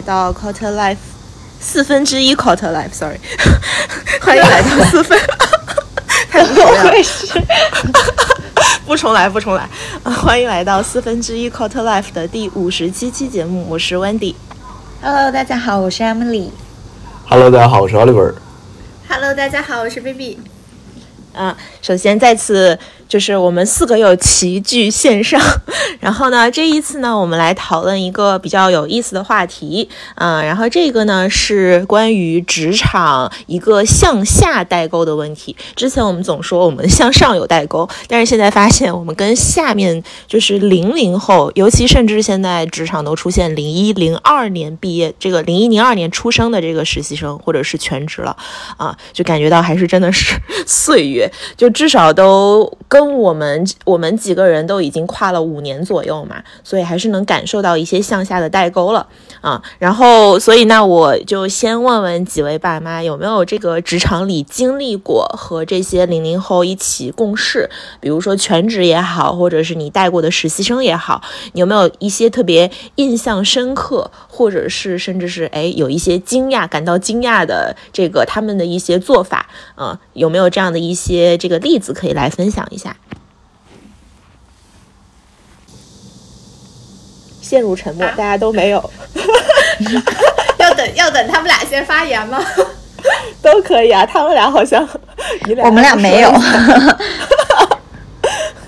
来到 Quarter Life 四分之一 Quarter Life，Sorry，欢迎来到四分，太不重来，不重来，不重来，欢迎来到四分之一 Quarter Life 的第五十七期节目，我是 Wendy。Hello，大家好，我是 Emily。Hello，大家好，我是 Oliver。Hello，大家好，我是 Baby。嗯，首先再次。就是我们四个又齐聚线上，然后呢，这一次呢，我们来讨论一个比较有意思的话题，嗯，然后这个呢是关于职场一个向下代沟的问题。之前我们总说我们向上有代沟，但是现在发现我们跟下面就是零零后，尤其甚至现在职场都出现零一零二年毕业，这个零一零二年出生的这个实习生或者是全职了，啊，就感觉到还是真的是 岁月，就至少都跟。跟我们我们几个人都已经跨了五年左右嘛，所以还是能感受到一些向下的代沟了啊。然后，所以那我就先问问几位爸妈，有没有这个职场里经历过和这些零零后一起共事，比如说全职也好，或者是你带过的实习生也好，有没有一些特别印象深刻，或者是甚至是哎有一些惊讶、感到惊讶的这个他们的一些做法啊？有没有这样的一些这个例子可以来分享一下？陷入沉默，大家都没有。要等要等他们俩先发言吗？都可以啊，他们俩好像 我们俩没有。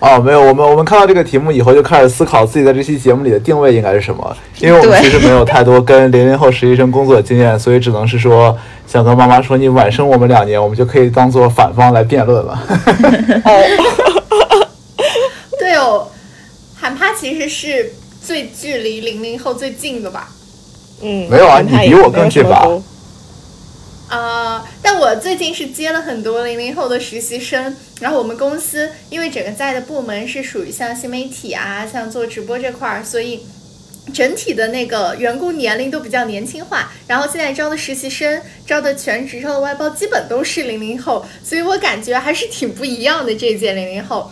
哦，没有，我们我们看到这个题目以后，就开始思考自己在这期节目里的定位应该是什么。因为我们其实没有太多跟零零后实习生工作的经验，所以只能是说，想跟妈妈说，你晚生我们两年，我们就可以当做反方来辩论了。对哦，韩趴其实是。最距离零零后最近的吧，嗯，没有啊，你比我更近吧？啊，但我最近是接了很多零零后的实习生，然后我们公司因为整个在的部门是属于像新媒体啊，像做直播这块儿，所以整体的那个员工年龄都比较年轻化。然后现在招的实习生、招的全职、招的外包，基本都是零零后，所以我感觉还是挺不一样的这一届零零后。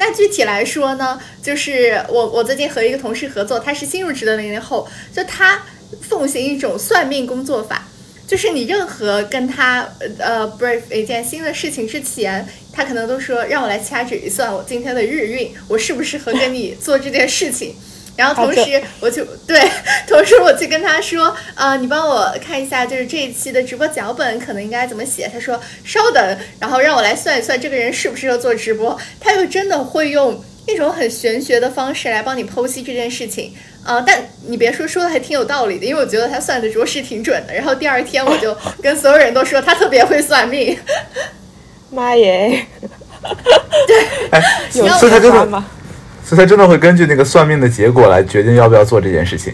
那具体来说呢，就是我我最近和一个同事合作，他是新入职的零零后，就他奉行一种算命工作法，就是你任何跟他呃 brief 一件新的事情之前，他可能都说让我来掐指一算我今天的日运，我适不适合跟你做这件事情。然后同时我就对，同时我去跟他说，呃，你帮我看一下，就是这一期的直播脚本可能应该怎么写。他说稍等，然后让我来算一算这个人适不适合做直播。他又真的会用一种很玄学的方式来帮你剖析这件事情，呃，但你别说，说的还挺有道理的，因为我觉得他算的着实挺准的。然后第二天我就 跟所有人都说他特别会算命。妈耶！对，有所以他真的。所以他真的会根据那个算命的结果来决定要不要做这件事情。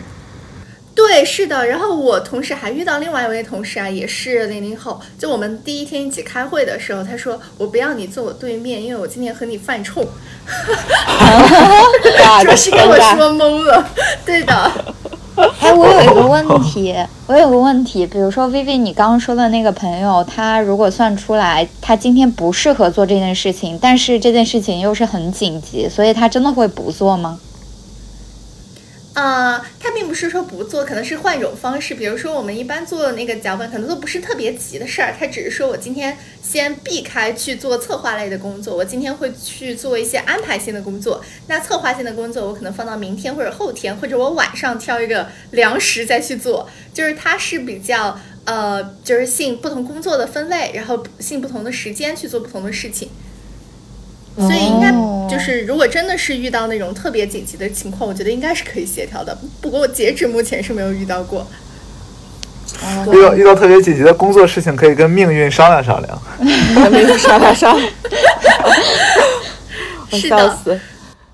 对，是的。然后我同时还遇到另外一位同事啊，也是零零后。就我们第一天一起开会的时候，他说：“我不要你坐我对面，因为我今天和你犯冲。” 主要是给我说懵了。对的。哎，我有一个问题，我有个问题，比如说 Vivi，你刚刚说的那个朋友，他如果算出来他今天不适合做这件事情，但是这件事情又是很紧急，所以他真的会不做吗？呃，他并不是说不做，可能是换一种方式。比如说，我们一般做那个脚本，可能都不是特别急的事儿。他只是说我今天先避开去做策划类的工作，我今天会去做一些安排性的工作。那策划性的工作，我可能放到明天或者后天，或者我晚上挑一个良时再去做。就是他是比较呃，就是信不同工作的分类，然后信不同的时间去做不同的事情。所以应该就是，如果真的是遇到那种特别紧急的情况，我觉得应该是可以协调的。不过截止目前是没有遇到过。遇到遇到特别紧急的工作事情，可以跟命运商量商量。命运商量商量。是的。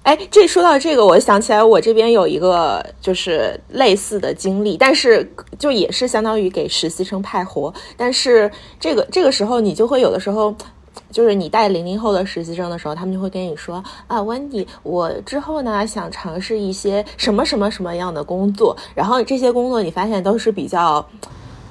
哎，这说到这个，我想起来，我这边有一个就是类似的经历，但是就也是相当于给实习生派活，但是这个这个时候你就会有的时候。就是你带零零后的实习生的时候，他们就会跟你说啊，Wendy，我之后呢想尝试一些什么什么什么样的工作，然后这些工作你发现都是比较，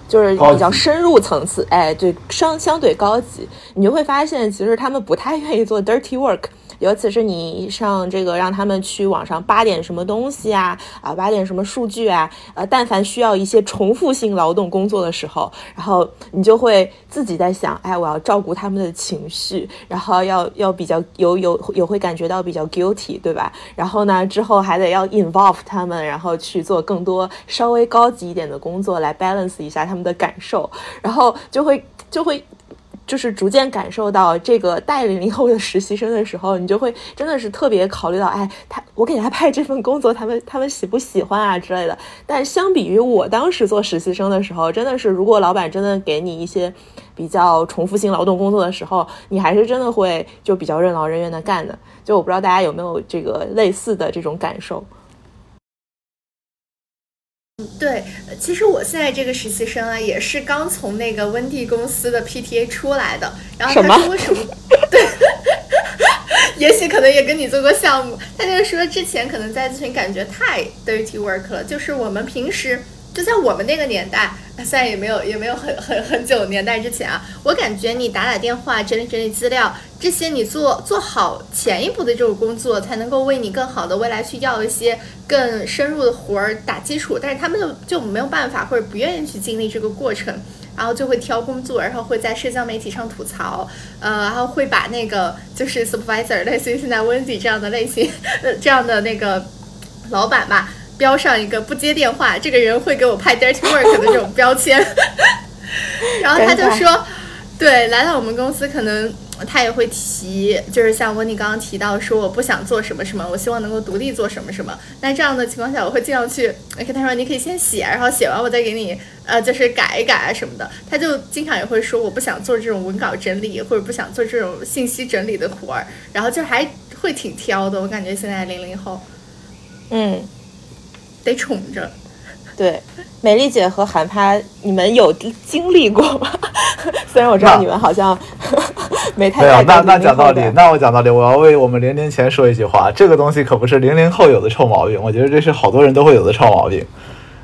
就是比较深入层次，哎，对，相相对高级，你就会发现其实他们不太愿意做 dirty work。尤其是你上这个让他们去网上扒点什么东西啊，啊扒点什么数据啊，呃，但凡需要一些重复性劳动工作的时候，然后你就会自己在想，哎，我要照顾他们的情绪，然后要要比较有有有会感觉到比较 guilty，对吧？然后呢，之后还得要 involve 他们，然后去做更多稍微高级一点的工作来 balance 一下他们的感受，然后就会就会。就是逐渐感受到这个带零零后的实习生的时候，你就会真的是特别考虑到，哎，他我给他派这份工作，他们他们喜不喜欢啊之类的。但相比于我当时做实习生的时候，真的是如果老板真的给你一些比较重复性劳动工作的时候，你还是真的会就比较任劳任怨的干的。就我不知道大家有没有这个类似的这种感受。对，其实我现在这个实习生啊，也是刚从那个温蒂公司的 PTA 出来的。然后他说什么？对，也许可能也跟你做过项目。他就说之前可能在咨询感觉太 dirty work 了，就是我们平时就在我们那个年代，虽然也没有也没有很很很久年代之前啊，我感觉你打打电话、整理整理资料这些，你做做好前一步的这种工作，才能够为你更好的未来去要一些。更深入的活儿打基础，但是他们就就没有办法或者不愿意去经历这个过程，然后就会挑工作，然后会在社交媒体上吐槽，呃，然后会把那个就是 supervisor 类似于现在 Wendy 这样的类型，呃，这样的那个老板吧，标上一个不接电话，这个人会给我派 dirty work 的这种标签，然后他就说，对，来到我们公司可能。他也会提，就是像温妮刚刚提到说，我不想做什么什么，我希望能够独立做什么什么。那这样的情况下，我会尽量去跟他说，你可以先写，然后写完我再给你，呃，就是改一改啊什么的。他就经常也会说，我不想做这种文稿整理，或者不想做这种信息整理的活儿，然后就还会挺挑的。我感觉现在零零后，嗯，得宠着。对，美丽姐和韩趴，你们有经历过吗？虽然我知道你们好像。没太没有，那那讲道理，那我讲道理，我要为我们零零前说一句话，这个东西可不是零零后有的臭毛病，我觉得这是好多人都会有的臭毛病。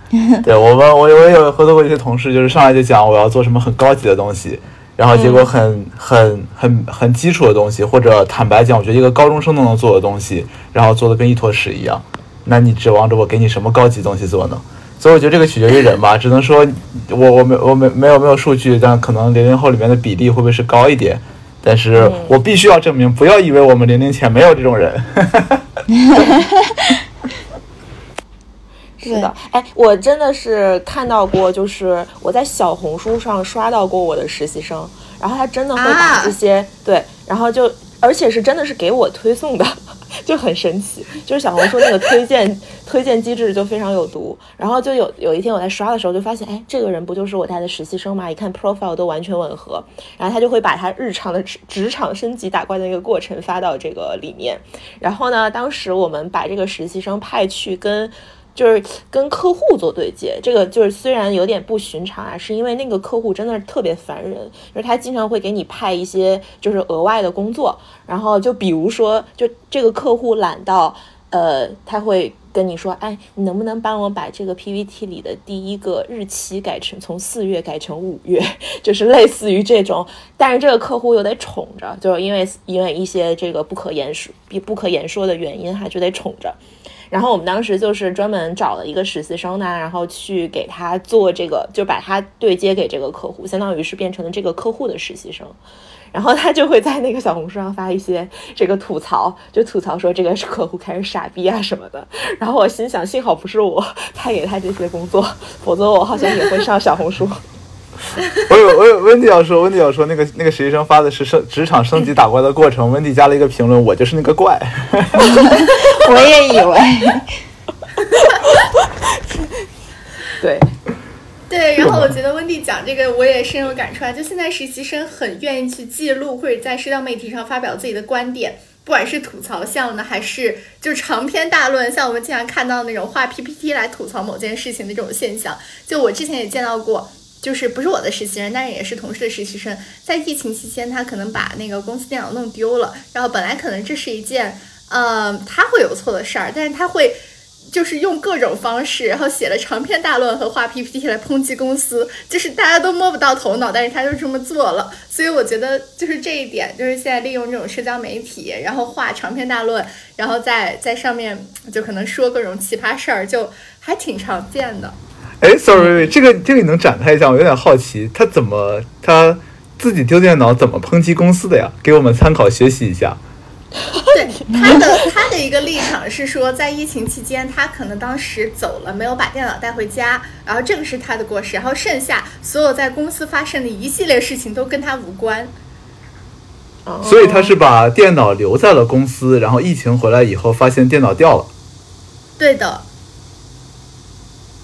对我们，我我有合作过一些同事，就是上来就讲我要做什么很高级的东西，然后结果很很很很基础的东西，或者坦白讲，我觉得一个高中生都能做的东西，然后做的跟一坨屎一样，那你指望着我给你什么高级东西做呢？所以我觉得这个取决于人吧，只能说我我没我没没有没有数据，但可能零零后里面的比例会不会是高一点？但是我必须要证明，不要以为我们零零前没有这种人。是的，哎，我真的是看到过，就是我在小红书上刷到过我的实习生，然后他真的会把这些对，然后就而且是真的是给我推送的。就很神奇，就是小红书那个推荐推荐机制就非常有毒。然后就有有一天我在刷的时候就发现，哎，这个人不就是我带的实习生吗？一看 profile 都完全吻合。然后他就会把他日常的职职场升级打怪的那个过程发到这个里面。然后呢，当时我们把这个实习生派去跟。就是跟客户做对接，这个就是虽然有点不寻常啊，是因为那个客户真的是特别烦人，就是他经常会给你派一些就是额外的工作，然后就比如说，就这个客户懒到，呃，他会跟你说，哎，你能不能帮我把这个 PPT 里的第一个日期改成从四月改成五月，就是类似于这种，但是这个客户又得宠着，就是因为因为一些这个不可言说、不可言说的原因哈，就得宠着。然后我们当时就是专门找了一个实习生呢，然后去给他做这个，就把他对接给这个客户，相当于是变成了这个客户的实习生。然后他就会在那个小红书上发一些这个吐槽，就吐槽说这个客户开始傻逼啊什么的。然后我心想，幸好不是我 派给他这些工作，否则我好像也会上小红书。我有我有温迪要说，温迪要说那个那个实习生发的是升职场升级打怪的过程，温迪加了一个评论，我就是那个怪。我也以为。对对，然后我觉得温迪讲这个我也深有感触啊，就现在实习生很愿意去记录或者在社交媒体上发表自己的观点，不管是吐槽向的，还是就长篇大论，像我们经常看到那种画 PPT 来吐槽某件事情的这种现象，就我之前也见到过。就是不是我的实习生，但是也是同事的实习生，在疫情期间，他可能把那个公司电脑弄丢了，然后本来可能这是一件，呃，他会有错的事儿，但是他会就是用各种方式，然后写了长篇大论和画 PPT 来抨击公司，就是大家都摸不到头脑，但是他就这么做了。所以我觉得就是这一点，就是现在利用这种社交媒体，然后画长篇大论，然后在在上面就可能说各种奇葩事儿，就还挺常见的。哎，sorry，这个这个你能展开一下？我有点好奇，他怎么他自己丢电脑怎么抨击公司的呀？给我们参考学习一下。对他的他的一个立场是说，在疫情期间，他可能当时走了，没有把电脑带回家，然后这个是他的过失，然后剩下所有在公司发生的一系列事情都跟他无关。所以他是把电脑留在了公司，然后疫情回来以后发现电脑掉了。对的。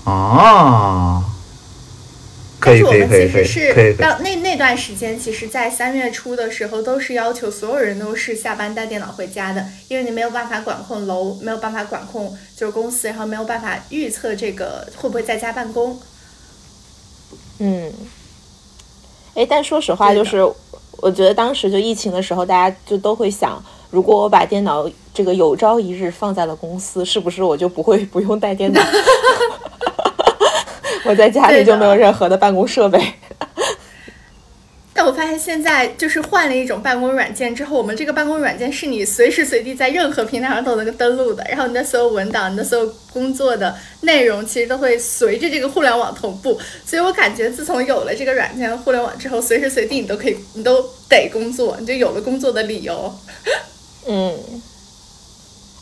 啊。但是我们其实是到那那段时间，其实，在三月初的时候，都是要求所有人都是下班带电脑回家的，因为你没有办法管控楼，没有办法管控就是公司，然后没有办法预测这个会不会在家办公。嗯，哎，但说实话，就是我觉得当时就疫情的时候，大家就都会想，如果我把电脑这个有朝一日放在了公司，是不是我就不会 不用带电脑？我在家里就没有任何的办公设备，但我发现现在就是换了一种办公软件之后，我们这个办公软件是你随时随地在任何平台上都能够登录的，然后你的所有文档、你的所有工作的内容，其实都会随着这个互联网同步。所以我感觉自从有了这个软件互联网之后，随时随地你都可以，你都得工作，你就有了工作的理由。嗯，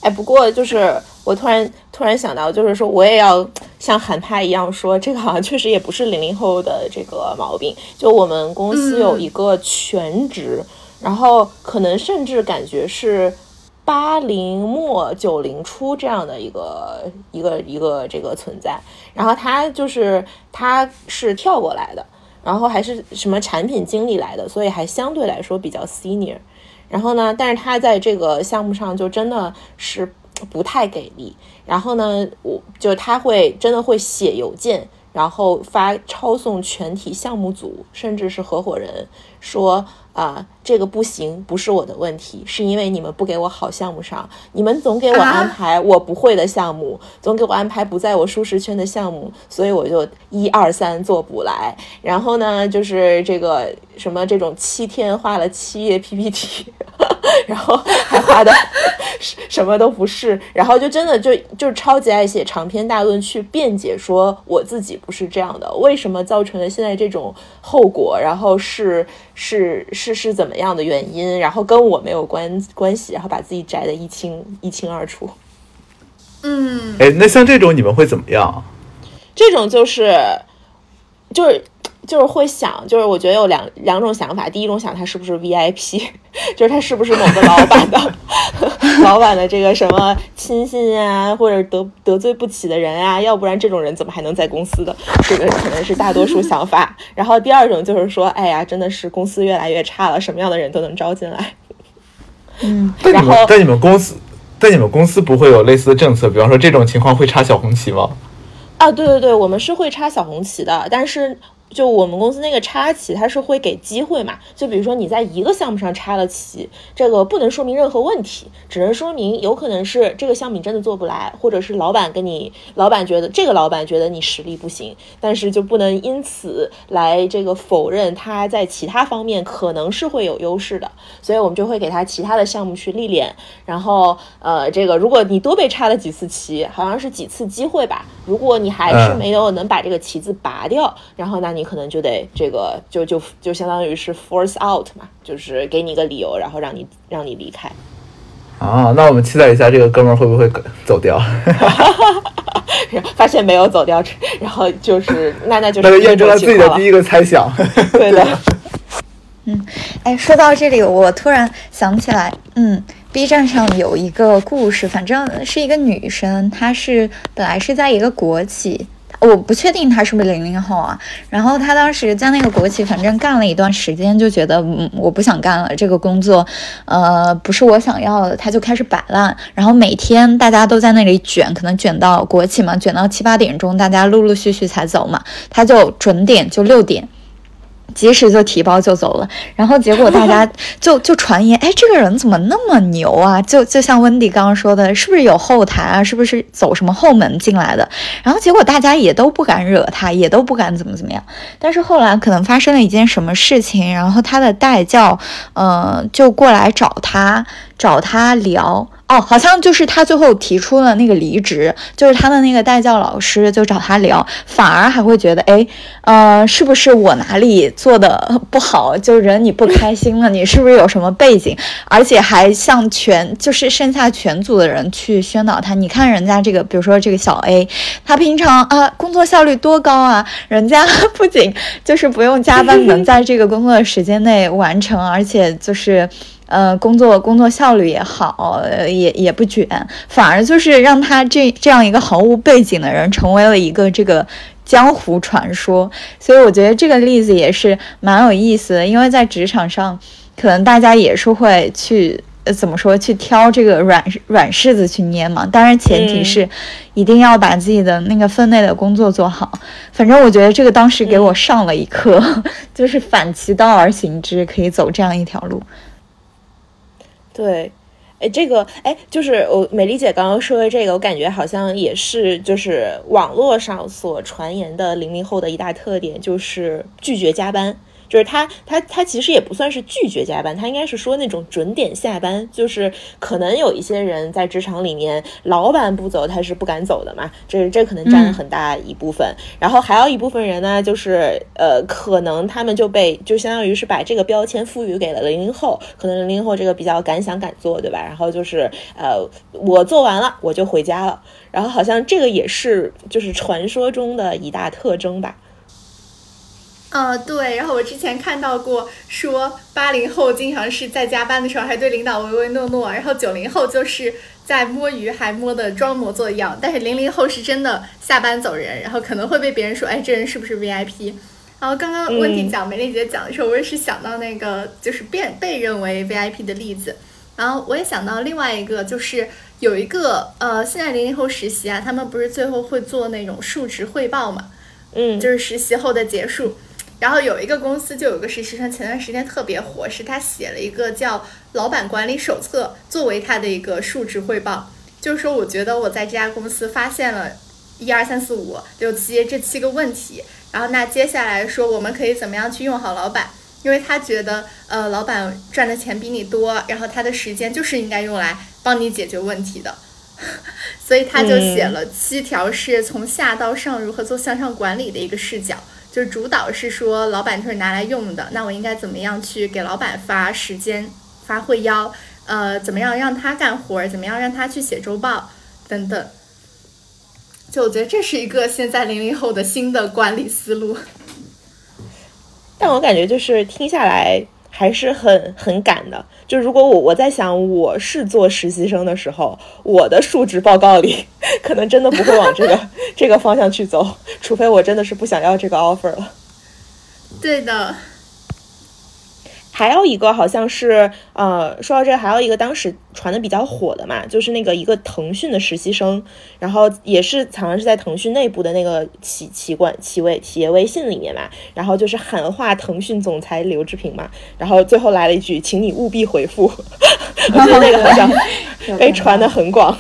哎，不过就是。我突然突然想到，就是说我也要像韩派一样说，这个好像确实也不是零零后的这个毛病。就我们公司有一个全职，然后可能甚至感觉是八零末九零初这样的一个一个一个这个存在。然后他就是他是跳过来的，然后还是什么产品经理来的，所以还相对来说比较 senior。然后呢，但是他在这个项目上就真的是。不太给力，然后呢，我就他会真的会写邮件，然后发抄送全体项目组，甚至是合伙人说。啊，这个不行，不是我的问题，是因为你们不给我好项目上，你们总给我安排我不会的项目，总给我安排不在我舒适圈的项目，所以我就一二三做不来。然后呢，就是这个什么这种七天画了七页 PPT，然后还画的什么都不是，然后就真的就就超级爱写长篇大论去辩解说我自己不是这样的，为什么造成了现在这种后果，然后是是。是是怎么样的原因，然后跟我没有关关系，然后把自己摘的一清一清二楚。嗯，哎，那像这种你们会怎么样？这种就是就是就是会想，就是我觉得有两两种想法。第一种想他是不是 VIP，就是他是不是某个老板的 老板的这个什么亲信啊，或者得得罪不起的人啊，要不然这种人怎么还能在公司的？这个可能是大多数想法。然后第二种就是说，哎呀，真的是公司越来越差了，什么样的人都能招进来。嗯，然后在你们公司，在你们公司不会有类似的政策，比方说这种情况会插小红旗吗？啊，对对对，我们是会插小红旗的，但是。就我们公司那个插旗，它是会给机会嘛？就比如说你在一个项目上插了旗，这个不能说明任何问题，只能说明有可能是这个项目真的做不来，或者是老板跟你老板觉得这个老板觉得你实力不行，但是就不能因此来这个否认他在其他方面可能是会有优势的，所以我们就会给他其他的项目去历练。然后呃，这个如果你多被插了几次旗，好像是几次机会吧，如果你还是没有能把这个旗子拔掉，然后那你。你可能就得这个，就就就相当于是 force out 嘛，就是给你一个理由，然后让你让你离开。啊，那我们期待一下这个哥们儿会不会走掉？发现没有走掉，然后就是那那就是那就验证了自己的第一个猜想。对的。嗯，哎，说到这里，我突然想起来，嗯，B 站上有一个故事，反正是一个女生，她是本来是在一个国企。我不确定他是不是零零后啊，然后他当时在那个国企，反正干了一段时间，就觉得嗯，我不想干了，这个工作，呃，不是我想要的，他就开始摆烂，然后每天大家都在那里卷，可能卷到国企嘛，卷到七八点钟，大家陆陆续续才走嘛，他就准点就六点。及时就提包就走了，然后结果大家 就就传言，哎，这个人怎么那么牛啊？就就像温迪刚刚说的，是不是有后台啊？是不是走什么后门进来的？然后结果大家也都不敢惹他，也都不敢怎么怎么样。但是后来可能发生了一件什么事情，然后他的代教，呃，就过来找他，找他聊。哦，好像就是他最后提出了那个离职，就是他的那个代教老师就找他聊，反而还会觉得，哎，呃，是不是我哪里做的不好，就惹你不开心了？你是不是有什么背景？而且还向全就是剩下全组的人去宣导他，你看人家这个，比如说这个小 A，他平常啊工作效率多高啊，人家不仅就是不用加班，能在这个工作时间内完成，而且就是。呃，工作工作效率也好，也也不卷，反而就是让他这这样一个毫无背景的人成为了一个这个江湖传说。所以我觉得这个例子也是蛮有意思的，因为在职场上，可能大家也是会去呃怎么说去挑这个软软柿子去捏嘛。当然前提是一定要把自己的那个分内的工作做好。反正我觉得这个当时给我上了一课，就是反其道而行之，可以走这样一条路。对，哎，这个，哎，就是我美丽姐刚刚说的这个，我感觉好像也是，就是网络上所传言的零零后的一大特点，就是拒绝加班。就是他，他，他其实也不算是拒绝加班，他应该是说那种准点下班。就是可能有一些人在职场里面，老板不走，他是不敢走的嘛。这这可能占了很大一部分。然后还有一部分人呢，就是呃，可能他们就被就相当于是把这个标签赋予给了零零后，可能零零后这个比较敢想敢做，对吧？然后就是呃，我做完了我就回家了。然后好像这个也是就是传说中的一大特征吧。呃，对，然后我之前看到过说八零后经常是在加班的时候还对领导唯唯诺诺，然后九零后就是在摸鱼还摸的装模作样，但是零零后是真的下班走人，然后可能会被别人说，哎，这人是不是 VIP？然后刚刚问题讲梅丽姐讲的时候，我也是想到那个就是变被认为 VIP 的例子，然后我也想到另外一个就是有一个呃，现在零零后实习啊，他们不是最后会做那种述职汇报嘛，嗯，就是实习后的结束。然后有一个公司就有个实习生，前段时间特别火，是他写了一个叫《老板管理手册》作为他的一个述职汇报，就是说我觉得我在这家公司发现了一二三四五六七这七个问题，然后那接下来说我们可以怎么样去用好老板，因为他觉得呃老板赚的钱比你多，然后他的时间就是应该用来帮你解决问题的，所以他就写了七条是从下到上如何做向上管理的一个视角。就是主导是说，老板就是拿来用的，那我应该怎么样去给老板发时间、发会邀？呃，怎么样让他干活？怎么样让他去写周报？等等。就我觉得这是一个现在零零后的新的管理思路。但我感觉就是听下来。还是很很赶的。就如果我我在想，我是做实习生的时候，我的述职报告里 可能真的不会往这个 这个方向去走，除非我真的是不想要这个 offer 了。对的。还有一个好像是，呃，说到这，还有一个当时传的比较火的嘛，就是那个一个腾讯的实习生，然后也是好像是在腾讯内部的那个企企管企微企业微信里面嘛，然后就是喊话腾讯总裁刘志平嘛，然后最后来了一句，请你务必回复，我觉得那个好像 被传的很广，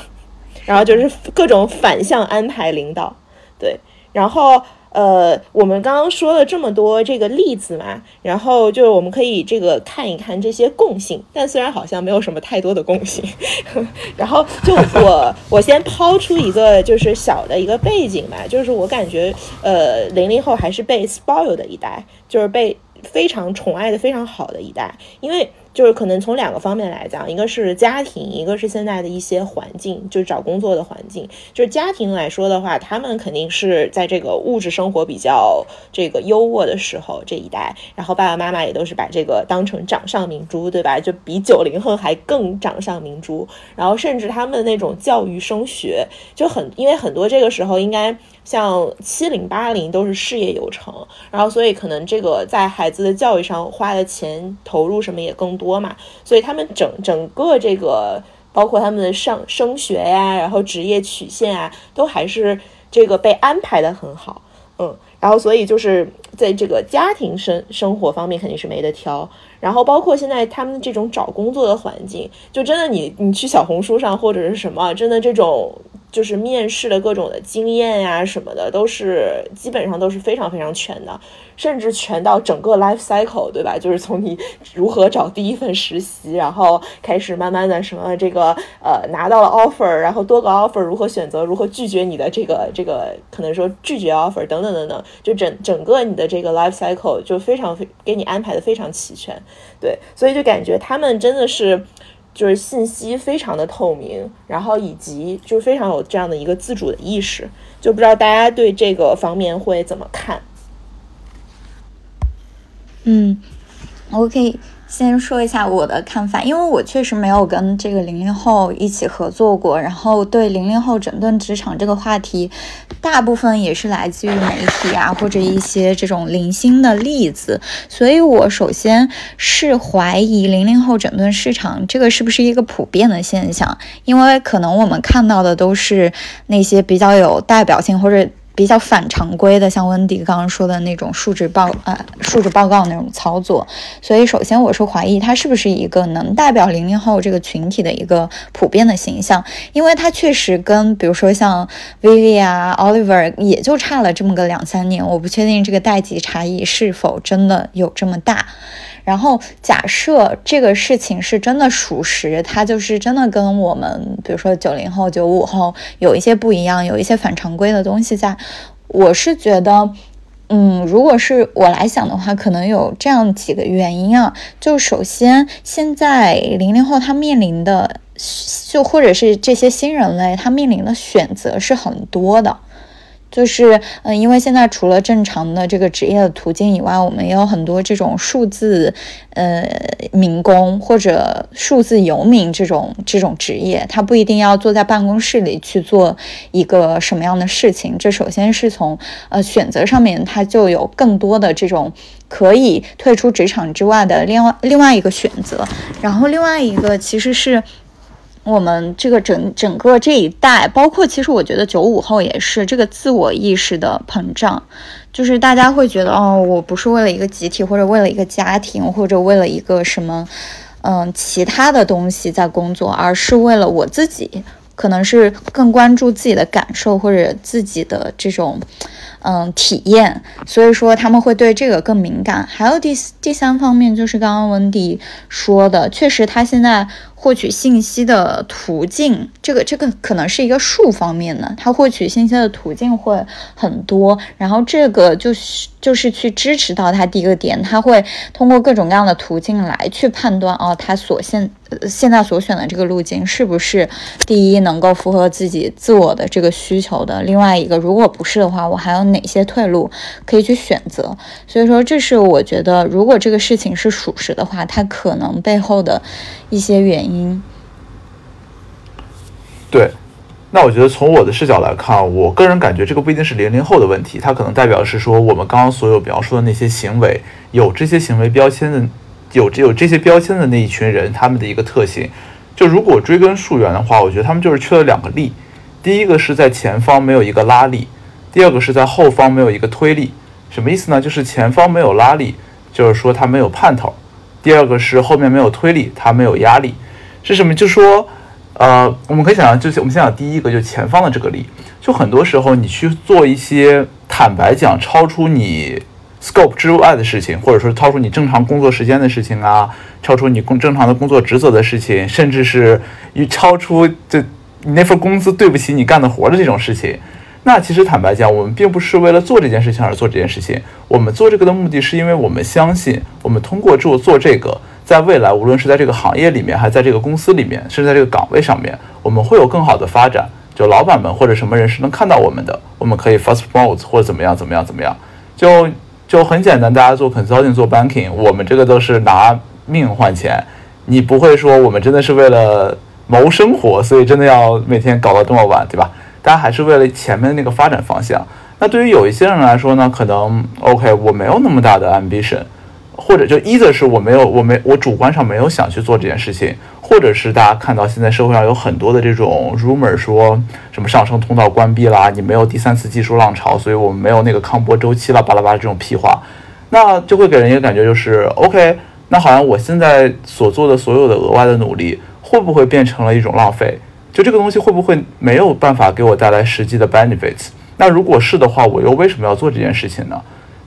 然后就是各种反向安排领导，对，然后。呃，我们刚刚说了这么多这个例子嘛，然后就是我们可以这个看一看这些共性，但虽然好像没有什么太多的共性，然后就我我先抛出一个就是小的一个背景吧，就是我感觉呃零零后还是被 spoil 的一代，就是被非常宠爱的非常好的一代，因为。就是可能从两个方面来讲，一个是家庭，一个是现在的一些环境，就是找工作的环境。就是家庭来说的话，他们肯定是在这个物质生活比较这个优渥的时候这一代，然后爸爸妈妈也都是把这个当成掌上明珠，对吧？就比九零后还更掌上明珠。然后甚至他们那种教育升学就很，因为很多这个时候应该。像七零八零都是事业有成，然后所以可能这个在孩子的教育上花的钱投入什么也更多嘛，所以他们整整个这个包括他们的上升学呀，然后职业曲线啊，都还是这个被安排的很好，嗯。然后所以就是在这个家庭生生活方面肯定是没得挑。然后包括现在他们这种找工作的环境，就真的你你去小红书上或者是什么，真的这种。就是面试的各种的经验呀什么的，都是基本上都是非常非常全的，甚至全到整个 life cycle，对吧？就是从你如何找第一份实习，然后开始慢慢的什么这个呃拿到了 offer，然后多个 offer 如何选择，如何拒绝你的这个这个可能说拒绝 offer 等等等等，就整整个你的这个 life cycle 就非常非给你安排的非常齐全，对，所以就感觉他们真的是。就是信息非常的透明，然后以及就非常有这样的一个自主的意识，就不知道大家对这个方面会怎么看？嗯，OK。先说一下我的看法，因为我确实没有跟这个零零后一起合作过，然后对零零后整顿职场这个话题，大部分也是来自于媒体啊，或者一些这种零星的例子，所以我首先是怀疑零零后整顿市场这个是不是一个普遍的现象，因为可能我们看到的都是那些比较有代表性或者。比较反常规的，像温迪刚刚说的那种述职报呃述职报告那种操作，所以首先我是怀疑它是不是一个能代表零零后这个群体的一个普遍的形象，因为它确实跟比如说像 Vivi 啊 Oliver 也就差了这么个两三年，我不确定这个代际差异是否真的有这么大。然后假设这个事情是真的属实，它就是真的跟我们，比如说九零后、九五后有一些不一样，有一些反常规的东西在。我是觉得，嗯，如果是我来想的话，可能有这样几个原因啊。就首先，现在零零后他面临的，就或者是这些新人类他面临的选择是很多的。就是，嗯，因为现在除了正常的这个职业的途径以外，我们也有很多这种数字，呃，民工或者数字游民这种这种职业，他不一定要坐在办公室里去做一个什么样的事情。这首先是从呃选择上面，他就有更多的这种可以退出职场之外的另外另外一个选择。然后另外一个其实是。我们这个整整个这一代，包括其实我觉得九五后也是这个自我意识的膨胀，就是大家会觉得哦，我不是为了一个集体，或者为了一个家庭，或者为了一个什么，嗯，其他的东西在工作，而是为了我自己，可能是更关注自己的感受或者自己的这种。嗯，体验，所以说他们会对这个更敏感。还有第第三方面，就是刚刚温迪说的，确实他现在获取信息的途径，这个这个可能是一个数方面的，它获取信息的途径会很多，然后这个就是就是去支持到他第一个点，他会通过各种各样的途径来去判断哦，他所现现在所选的这个路径是不是第一能够符合自己自我的这个需求的，另外一个如果不是的话，我还有。哪些退路可以去选择？所以说，这是我觉得，如果这个事情是属实的话，它可能背后的一些原因。对，那我觉得从我的视角来看，我个人感觉这个不一定是零零后的问题，它可能代表是说我们刚刚所有描述的那些行为，有这些行为标签的，有有这些标签的那一群人，他们的一个特性。就如果追根溯源的话，我觉得他们就是缺了两个力，第一个是在前方没有一个拉力。第二个是在后方没有一个推力，什么意思呢？就是前方没有拉力，就是说他没有盼头；第二个是后面没有推力，他没有压力，是什么？就说，呃，我们可以想象，就是我们先讲第一个，就前方的这个力，就很多时候你去做一些坦白讲超出你 scope 之外的事情，或者说超出你正常工作时间的事情啊，超出你工正常的工作职责的事情，甚至是与超出就你那份工资对不起你干的活的这种事情。那其实坦白讲，我们并不是为了做这件事情而做这件事情。我们做这个的目的是因为我们相信，我们通过做做这个，在未来无论是在这个行业里面，还在这个公司里面，甚至在这个岗位上面，我们会有更好的发展。就老板们或者什么人是能看到我们的，我们可以 fast promote 或者怎么样怎么样怎么样。就就很简单，大家做 consulting 做 banking，我们这个都是拿命换钱。你不会说我们真的是为了谋生活，所以真的要每天搞到这么晚，对吧？大家还是为了前面的那个发展方向。那对于有一些人来说呢，可能 OK，我没有那么大的 ambition，或者就一则是我没有，我没我主观上没有想去做这件事情，或者是大家看到现在社会上有很多的这种 rumor 说什么上升通道关闭啦，你没有第三次技术浪潮，所以我们没有那个康波周期了，巴拉巴拉这种屁话，那就会给人一个感觉就是 OK，那好像我现在所做的所有的额外的努力，会不会变成了一种浪费？就这个东西会不会没有办法给我带来实际的 benefits？那如果是的话，我又为什么要做这件事情呢？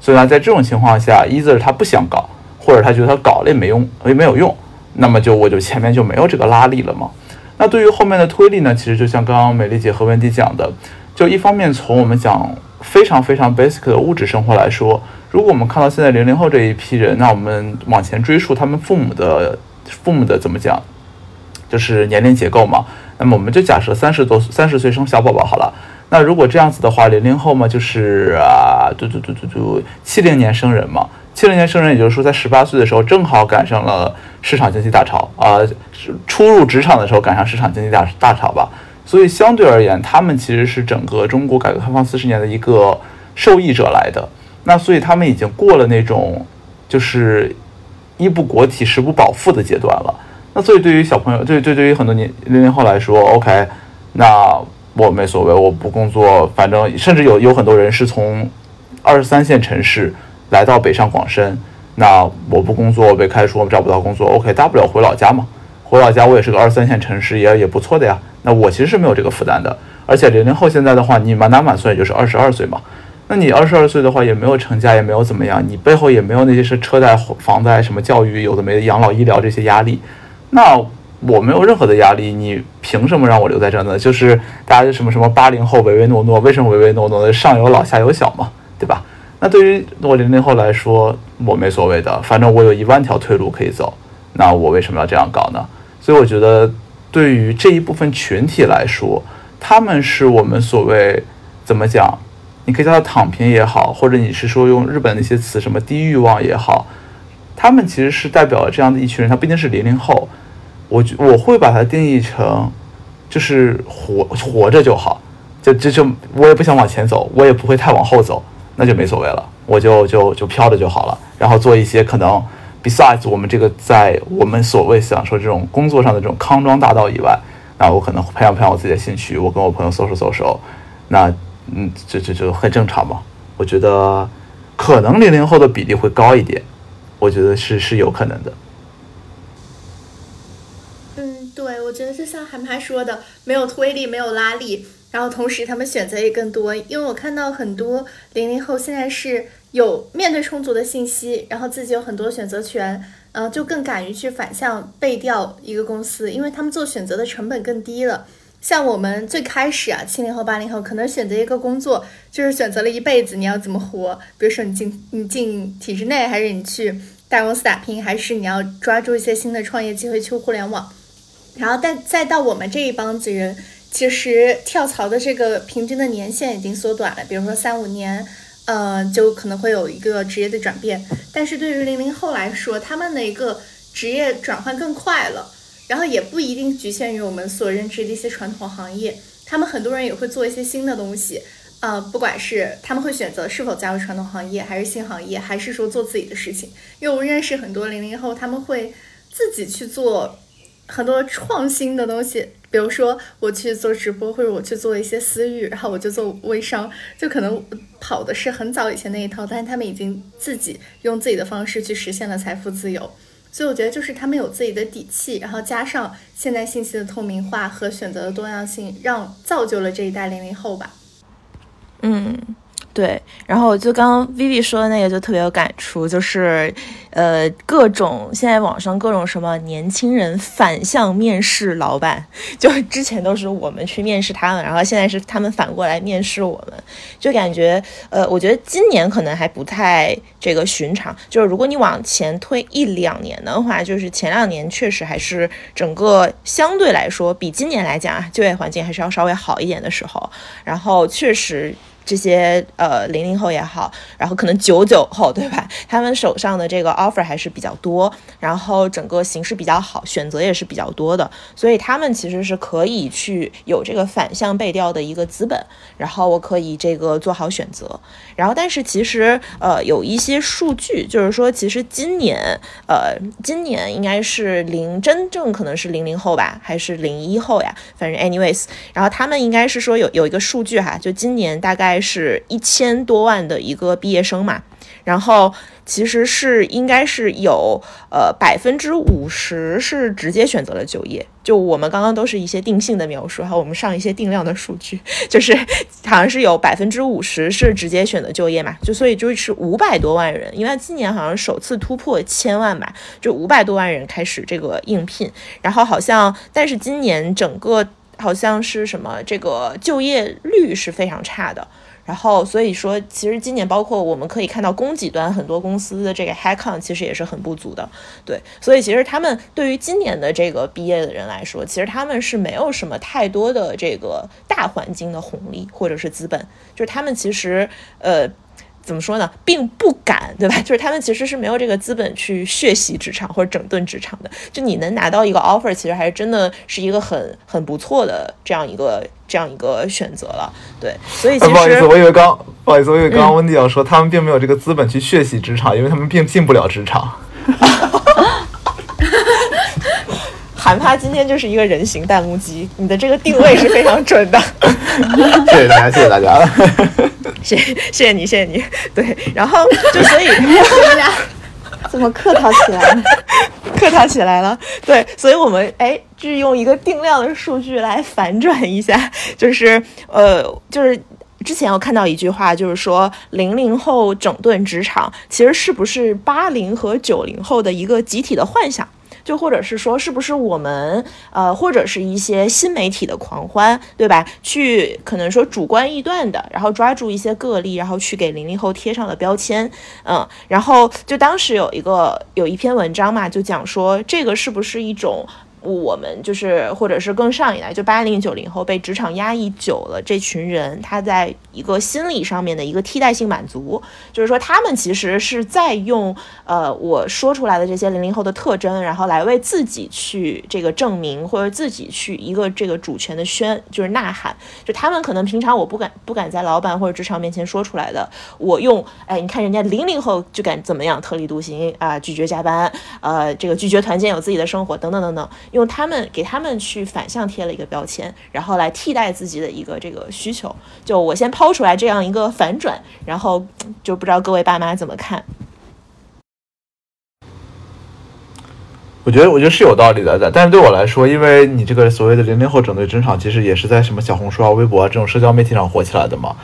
所以呢，在这种情况下，either 他不想搞，或者他觉得他搞了也没用，也没有用，那么就我就前面就没有这个拉力了嘛。那对于后面的推力呢，其实就像刚刚美丽姐和温迪讲的，就一方面从我们讲非常非常 basic 的物质生活来说，如果我们看到现在零零后这一批人，那我们往前追溯他们父母的父母的怎么讲，就是年龄结构嘛。那么我们就假设三十多三十岁生小宝宝好了。那如果这样子的话，零零后嘛，就是啊，嘟嘟嘟嘟嘟，七零年生人嘛，七零年生人，也就是说在十八岁的时候，正好赶上了市场经济大潮啊，初入职场的时候赶上市场经济大大潮吧。所以相对而言，他们其实是整个中国改革开放四十年的一个受益者来的。那所以他们已经过了那种就是衣不裹体食不饱腹的阶段了。那所以对于小朋友，对对对于很多年零零后来说，OK，那。我没所谓，我不工作，反正甚至有有很多人是从二三线城市来到北上广深，那我不工作，被开除，我找不到工作，OK，大不了回老家嘛，回老家我也是个二三线城市，也也不错的呀。那我其实是没有这个负担的，而且零零后现在的话，你满打满算也就是二十二岁嘛，那你二十二岁的话也没有成家，也没有怎么样，你背后也没有那些是车贷、房贷、什么教育，有的没的，养老、医疗这些压力，那。我没有任何的压力，你凭什么让我留在这呢？就是大家什么什么八零后唯唯诺诺，为什么唯唯诺诺的？上有老下有小嘛，对吧？那对于我零零后来说，我没所谓的，反正我有一万条退路可以走，那我为什么要这样搞呢？所以我觉得，对于这一部分群体来说，他们是我们所谓怎么讲？你可以叫他躺平也好，或者你是说用日本那些词什么低欲望也好，他们其实是代表了这样的一群人，他毕竟是零零后。我我会把它定义成，就是活活着就好，就就就我也不想往前走，我也不会太往后走，那就没所谓了，我就就就飘着就好了。然后做一些可能，besides 我们这个在我们所谓想说这种工作上的这种康庄大道以外，那我可能培养培养我自己的兴趣，我跟我朋友搜索搜索，那嗯，这这就很正常嘛。我觉得可能零零后的比例会高一点，我觉得是是有可能的。对我觉得就像韩拍说的，没有推力，没有拉力，然后同时他们选择也更多。因为我看到很多零零后现在是有面对充足的信息，然后自己有很多选择权，嗯，就更敢于去反向背调一个公司，因为他们做选择的成本更低了。像我们最开始啊，七零后、八零后可能选择一个工作，就是选择了一辈子你要怎么活，比如说你进你进体制内，还是你去大公司打拼，还是你要抓住一些新的创业机会去互联网。然后，再再到我们这一帮子人，其实跳槽的这个平均的年限已经缩短了。比如说三五年，呃，就可能会有一个职业的转变。但是对于零零后来说，他们的一个职业转换更快了，然后也不一定局限于我们所认知的一些传统行业。他们很多人也会做一些新的东西，呃，不管是他们会选择是否加入传统行业，还是新行业，还是说做自己的事情。因为我认识很多零零后，他们会自己去做。很多创新的东西，比如说我去做直播，或者我去做一些私域，然后我就做微商，就可能跑的是很早以前那一套，但是他们已经自己用自己的方式去实现了财富自由，所以我觉得就是他们有自己的底气，然后加上现在信息的透明化和选择的多样性，让造就了这一代零零后吧。嗯。对，然后就刚刚 Vivi 说的那个就特别有感触，就是，呃，各种现在网上各种什么年轻人反向面试老板，就之前都是我们去面试他们，然后现在是他们反过来面试我们，就感觉，呃，我觉得今年可能还不太这个寻常，就是如果你往前推一两年的话，就是前两年确实还是整个相对来说比今年来讲，就业环境还是要稍微好一点的时候，然后确实。这些呃零零后也好，然后可能九九后对吧？他们手上的这个 offer 还是比较多，然后整个形势比较好，选择也是比较多的，所以他们其实是可以去有这个反向背调的一个资本，然后我可以这个做好选择。然后但是其实呃有一些数据，就是说其实今年呃今年应该是零真正可能是零零后吧，还是零一后呀？反正 anyways，然后他们应该是说有有一个数据哈，就今年大概。是一千多万的一个毕业生嘛，然后其实是应该是有呃百分之五十是直接选择了就业，就我们刚刚都是一些定性的描述哈，我们上一些定量的数据，就是好像是有百分之五十是直接选择就业嘛，就所以就是五百多万人，因为今年好像首次突破千万吧，就五百多万人开始这个应聘，然后好像但是今年整个好像是什么这个就业率是非常差的。然后，所以说，其实今年包括我们可以看到供给端很多公司的这个 head count 其实也是很不足的，对。所以其实他们对于今年的这个毕业的人来说，其实他们是没有什么太多的这个大环境的红利或者是资本，就是他们其实呃。怎么说呢，并不敢，对吧？就是他们其实是没有这个资本去血洗职场或者整顿职场的。就你能拿到一个 offer，其实还是真的是一个很很不错的这样一个这样一个选择了。对，所以其实不好意思，我以为刚不好意思，我以为刚刚温迪要说他们并没有这个资本去血洗职场，因为他们并进不了职场。韩趴今天就是一个人形弹幕机，你的这个定位是非常准的。谢谢大家，谢谢大家。谢谢谢你，谢谢你。对，然后就所以 怎么客套起来了？客套起来了。对，所以我们哎，就是用一个定量的数据来反转一下，就是呃，就是之前我看到一句话，就是说零零后整顿职场，其实是不是八零和九零后的一个集体的幻想？就或者是说，是不是我们呃，或者是一些新媒体的狂欢，对吧？去可能说主观臆断的，然后抓住一些个例，然后去给零零后贴上了标签，嗯，然后就当时有一个有一篇文章嘛，就讲说这个是不是一种。我们就是，或者是更上一代，就八零九零后被职场压抑久了这群人，他在一个心理上面的一个替代性满足，就是说他们其实是在用呃我说出来的这些零零后的特征，然后来为自己去这个证明，或者自己去一个这个主权的宣，就是呐喊。就他们可能平常我不敢不敢在老板或者职场面前说出来的，我用哎，你看人家零零后就敢怎么样，特立独行啊，拒绝加班，呃，这个拒绝团建，有自己的生活，等等等等。用他们给他们去反向贴了一个标签，然后来替代自己的一个这个需求。就我先抛出来这样一个反转，然后就不知道各位爸妈怎么看。我觉得我觉得是有道理的，但但是对我来说，因为你这个所谓的零零后整顿职场，其实也是在什么小红书啊、微博啊这种社交媒体上火起来的嘛。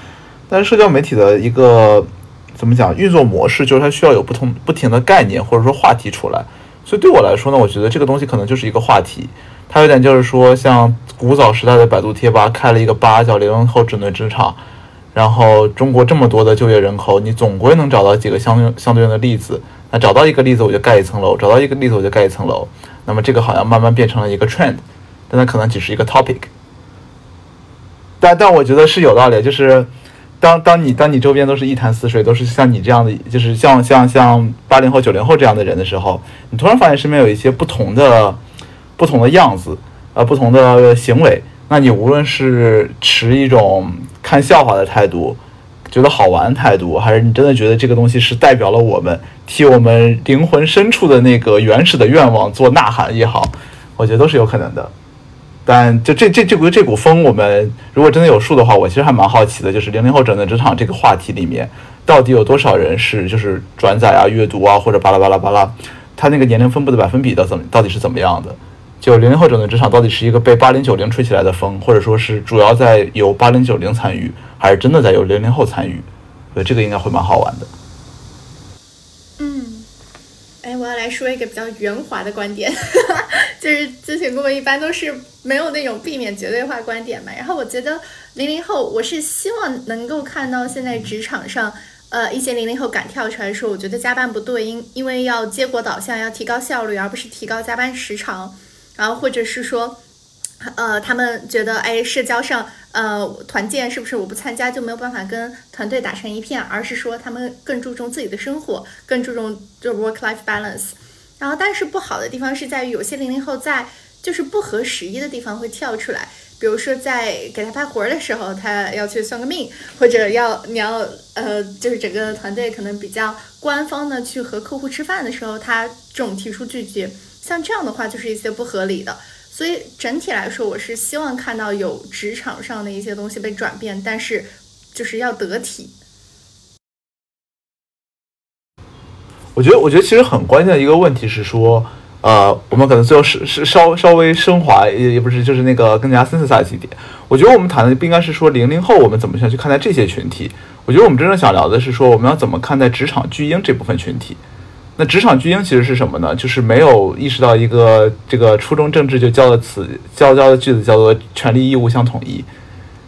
但是社交媒体的一个怎么讲运作模式，就是它需要有不同不停的概念或者说话题出来。所以对我来说呢，我觉得这个东西可能就是一个话题，它有点就是说，像古早时代的百度贴吧开了一个吧，叫零零后整顿职场，然后中国这么多的就业人口，你总归能找到几个相相对应的例子。那找到一个例子我就盖一层楼，找到一个例子我就盖一层楼。那么这个好像慢慢变成了一个 trend，但它可能只是一个 topic。但但我觉得是有道理，就是。当当你当你周边都是一潭死水，都是像你这样的，就是像像像八零后、九零后这样的人的时候，你突然发现身边有一些不同的、不同的样子，呃，不同的行为，那你无论是持一种看笑话的态度，觉得好玩态度，还是你真的觉得这个东西是代表了我们，替我们灵魂深处的那个原始的愿望做呐喊也好，我觉得都是有可能的。但就这这这股这股风，我们如果真的有数的话，我其实还蛮好奇的，就是零零后整顿职场这个话题里面，到底有多少人是就是转载啊、阅读啊，或者巴拉巴拉巴拉，他那个年龄分布的百分比到怎到底是怎么样的？就零零后整顿职场到底是一个被八零九零吹起来的风，或者说是主要在由八零九零参与，还是真的在由零零后参与？所以这个应该会蛮好玩的。哎，我要来说一个比较圆滑的观点，就是咨询顾问一般都是没有那种避免绝对化观点嘛。然后我觉得零零后，我是希望能够看到现在职场上，呃，一些零零后敢跳出来说，我觉得加班不对，因因为要结果导向，要提高效率，而不是提高加班时长。然后或者是说，呃，他们觉得哎，社交上呃团建是不是我不参加就没有办法跟团队打成一片，而是说他们更注重自己的生活，更注重就 work life balance。然后但是不好的地方是在于有些零零后在就是不合时宜的地方会跳出来。比如说，在给他派活儿的时候，他要去算个命，或者要你要呃，就是整个团队可能比较官方的去和客户吃饭的时候，他这种提出拒绝，像这样的话就是一些不合理的。所以整体来说，我是希望看到有职场上的一些东西被转变，但是就是要得体。我觉得，我觉得其实很关键的一个问题是说。呃，我们可能最后是是稍稍微升华，也也不是，就是那个更加 synthesize 一点。我觉得我们谈的不应该是说零零后我们怎么想去看待这些群体。我觉得我们真正想聊的是说，我们要怎么看待职场巨婴这部分群体。那职场巨婴其实是什么呢？就是没有意识到一个这个初中政治就教的词教教的句子叫做权利义务相统一。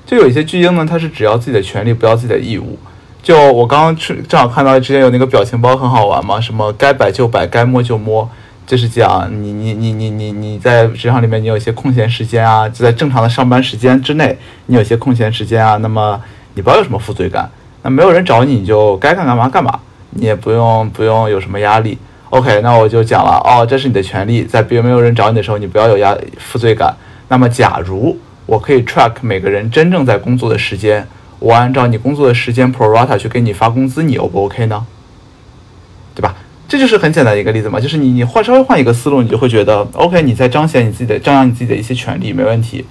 就有一些巨婴呢，他是只要自己的权利，不要自己的义务。就我刚刚去正好看到之前有那个表情包很好玩嘛，什么该摆就摆，该摸就摸。就是讲你你你你你你在职场里面你有一些空闲时间啊，就在正常的上班时间之内，你有些空闲时间啊，那么你不要有什么负罪感，那没有人找你，你就该干干嘛干嘛，你也不用不用有什么压力。OK，那我就讲了哦，这是你的权利，在别没有人找你的时候，你不要有压负罪感。那么假如我可以 track 每个人真正在工作的时间，我按照你工作的时间 pro rata 去给你发工资，你 O 不 OK 呢？对吧？这就是很简单的一个例子嘛，就是你你换稍微换一个思路，你就会觉得，OK，你在彰显你自己的张扬你自己的一些权利没问题。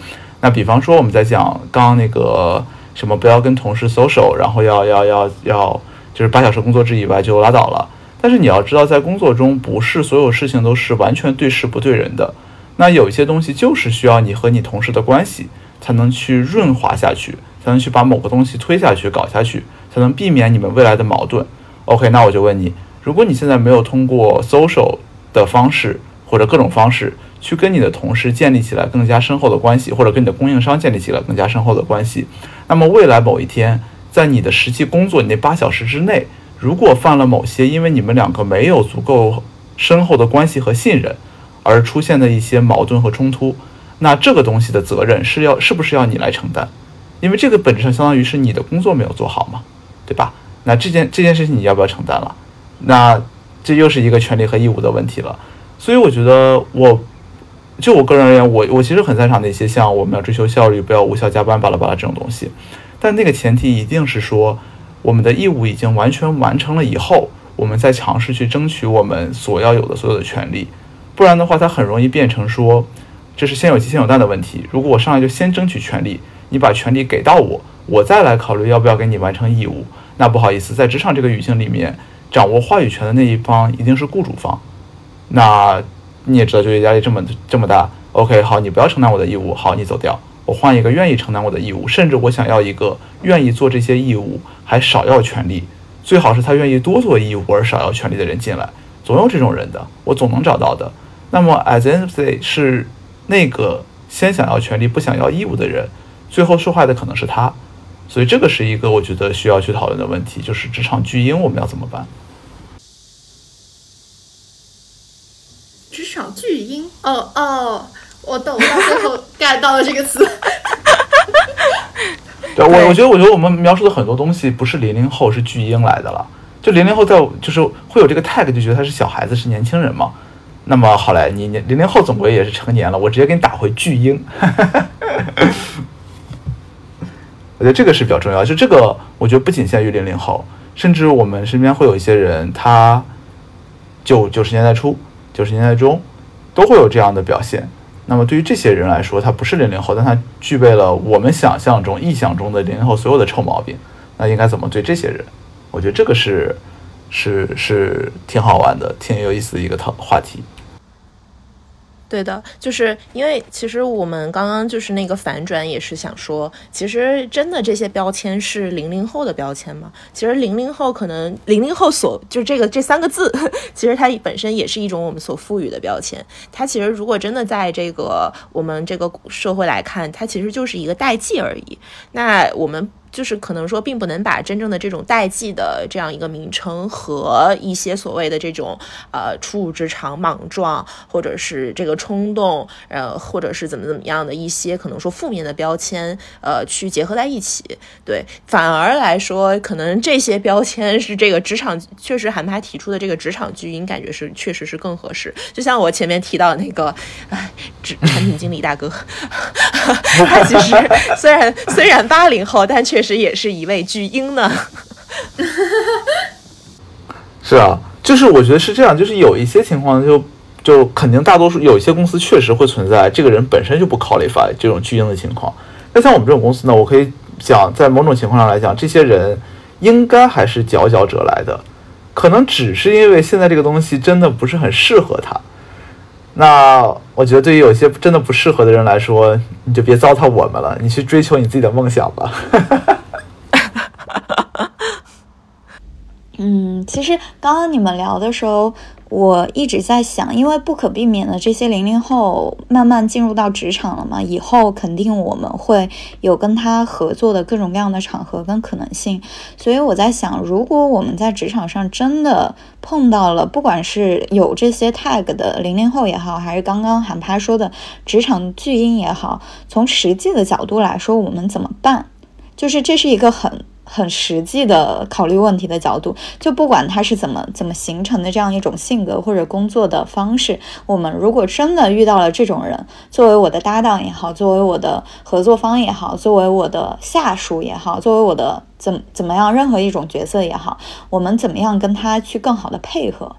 那比方说我们在讲刚刚那个什么不要跟同事 social，然后要要要要就是八小时工作制以外就拉倒了。但是你要知道，在工作中不是所有事情都是完全对事不对人的。那有一些东西就是需要你和你同事的关系才能去润滑下去，才能去把某个东西推下去搞下去，才能避免你们未来的矛盾。OK，那我就问你。如果你现在没有通过 social 的方式或者各种方式去跟你的同事建立起来更加深厚的关系，或者跟你的供应商建立起来更加深厚的关系，那么未来某一天，在你的实际工作你那八小时之内，如果犯了某些因为你们两个没有足够深厚的关系和信任而出现的一些矛盾和冲突，那这个东西的责任是要是不是要你来承担？因为这个本质上相当于是你的工作没有做好嘛，对吧？那这件这件事情你要不要承担了？那这又是一个权利和义务的问题了，所以我觉得，我就我个人而言，我我其实很赞赏那些像我们要追求效率，不要无效加班，巴拉巴拉这种东西。但那个前提一定是说，我们的义务已经完全完成了以后，我们再尝试去争取我们所要有的所有的权利。不然的话，它很容易变成说，这是先有鸡先有蛋的问题。如果我上来就先争取权利，你把权利给到我，我再来考虑要不要给你完成义务，那不好意思，在职场这个语境里面。掌握话语权的那一方一定是雇主方，那你也知道就业压力这么这么大。OK，好，你不要承担我的义务，好，你走掉，我换一个愿意承担我的义务，甚至我想要一个愿意做这些义务还少要权利，最好是他愿意多做义务而少要权利的人进来，总有这种人的，我总能找到的。那么 as e n s y 是那个先想要权利不想要义务的人，最后受害的可能是他，所以这个是一个我觉得需要去讨论的问题，就是职场巨婴我们要怎么办？职场巨婴，哦哦，我懂，我到最后 get 到了这个词。对，我我觉得，我觉得我们描述的很多东西不是零零后，是巨婴来的了。就零零后在就是会有这个 tag，就觉得他是小孩子，是年轻人嘛。那么好来，你你零零后总归也是成年了，我直接给你打回巨婴。我觉得这个是比较重要，就这个，我觉得不仅限于零零后，甚至我们身边会有一些人，他九九十年代初。九十年代中，都会有这样的表现。那么对于这些人来说，他不是零零后，但他具备了我们想象中、臆想中的零零后所有的臭毛病。那应该怎么对这些人？我觉得这个是是是挺好玩的、挺有意思的一个讨话题。对的，就是因为其实我们刚刚就是那个反转，也是想说，其实真的这些标签是零零后的标签吗？其实零零后可能零零后所就这个这三个字，其实它本身也是一种我们所赋予的标签。它其实如果真的在这个我们这个社会来看，它其实就是一个代际而已。那我们。就是可能说并不能把真正的这种代际的这样一个名称和一些所谓的这种呃初入职场莽撞或者是这个冲动，呃，或者是怎么怎么样的一些可能说负面的标签，呃，去结合在一起。对，反而来说，可能这些标签是这个职场确实韩他提出的这个职场巨婴，感觉是确实是更合适。就像我前面提到那个，哎，产品经理大哥，他其实虽然虽然八零后，但确实也是一位巨婴呢。是啊，就是我觉得是这样，就是有一些情况就就肯定大多数有一些公司确实会存在这个人本身就不 qualify 这种巨婴的情况。那像我们这种公司呢，我可以讲，在某种情况上来讲，这些人应该还是佼佼者来的，可能只是因为现在这个东西真的不是很适合他。那我觉得对于有些真的不适合的人来说，你就别糟蹋我们了，你去追求你自己的梦想吧。嗯，其实刚刚你们聊的时候，我一直在想，因为不可避免的，这些零零后慢慢进入到职场了嘛，以后肯定我们会有跟他合作的各种各样的场合跟可能性。所以我在想，如果我们在职场上真的碰到了，不管是有这些 tag 的零零后也好，还是刚刚喊他说的职场巨婴也好，从实际的角度来说，我们怎么办？就是这是一个很。很实际的考虑问题的角度，就不管他是怎么怎么形成的这样一种性格或者工作的方式，我们如果真的遇到了这种人，作为我的搭档也好，作为我的合作方也好，作为我的下属也好，作为我的怎怎么样任何一种角色也好，我们怎么样跟他去更好的配合？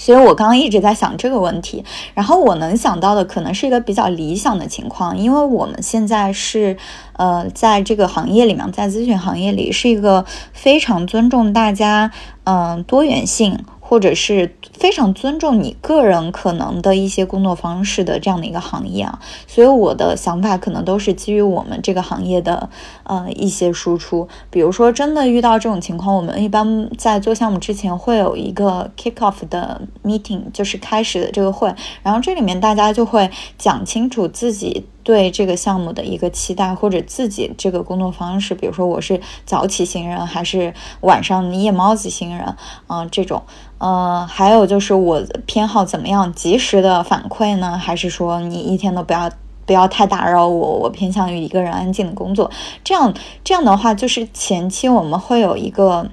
所以我刚刚一直在想这个问题，然后我能想到的可能是一个比较理想的情况，因为我们现在是，呃，在这个行业里面，在咨询行业里是一个非常尊重大家，嗯，多元性。或者是非常尊重你个人可能的一些工作方式的这样的一个行业啊，所以我的想法可能都是基于我们这个行业的呃一些输出。比如说，真的遇到这种情况，我们一般在做项目之前会有一个 kick off 的 meeting，就是开始的这个会，然后这里面大家就会讲清楚自己。对这个项目的一个期待，或者自己这个工作方式，比如说我是早起型人，还是晚上夜猫子型人，嗯，这种，呃，还有就是我偏好怎么样及时的反馈呢？还是说你一天都不要不要太打扰我，我偏向于一个人安静的工作？这样这样的话，就是前期我们会有一个。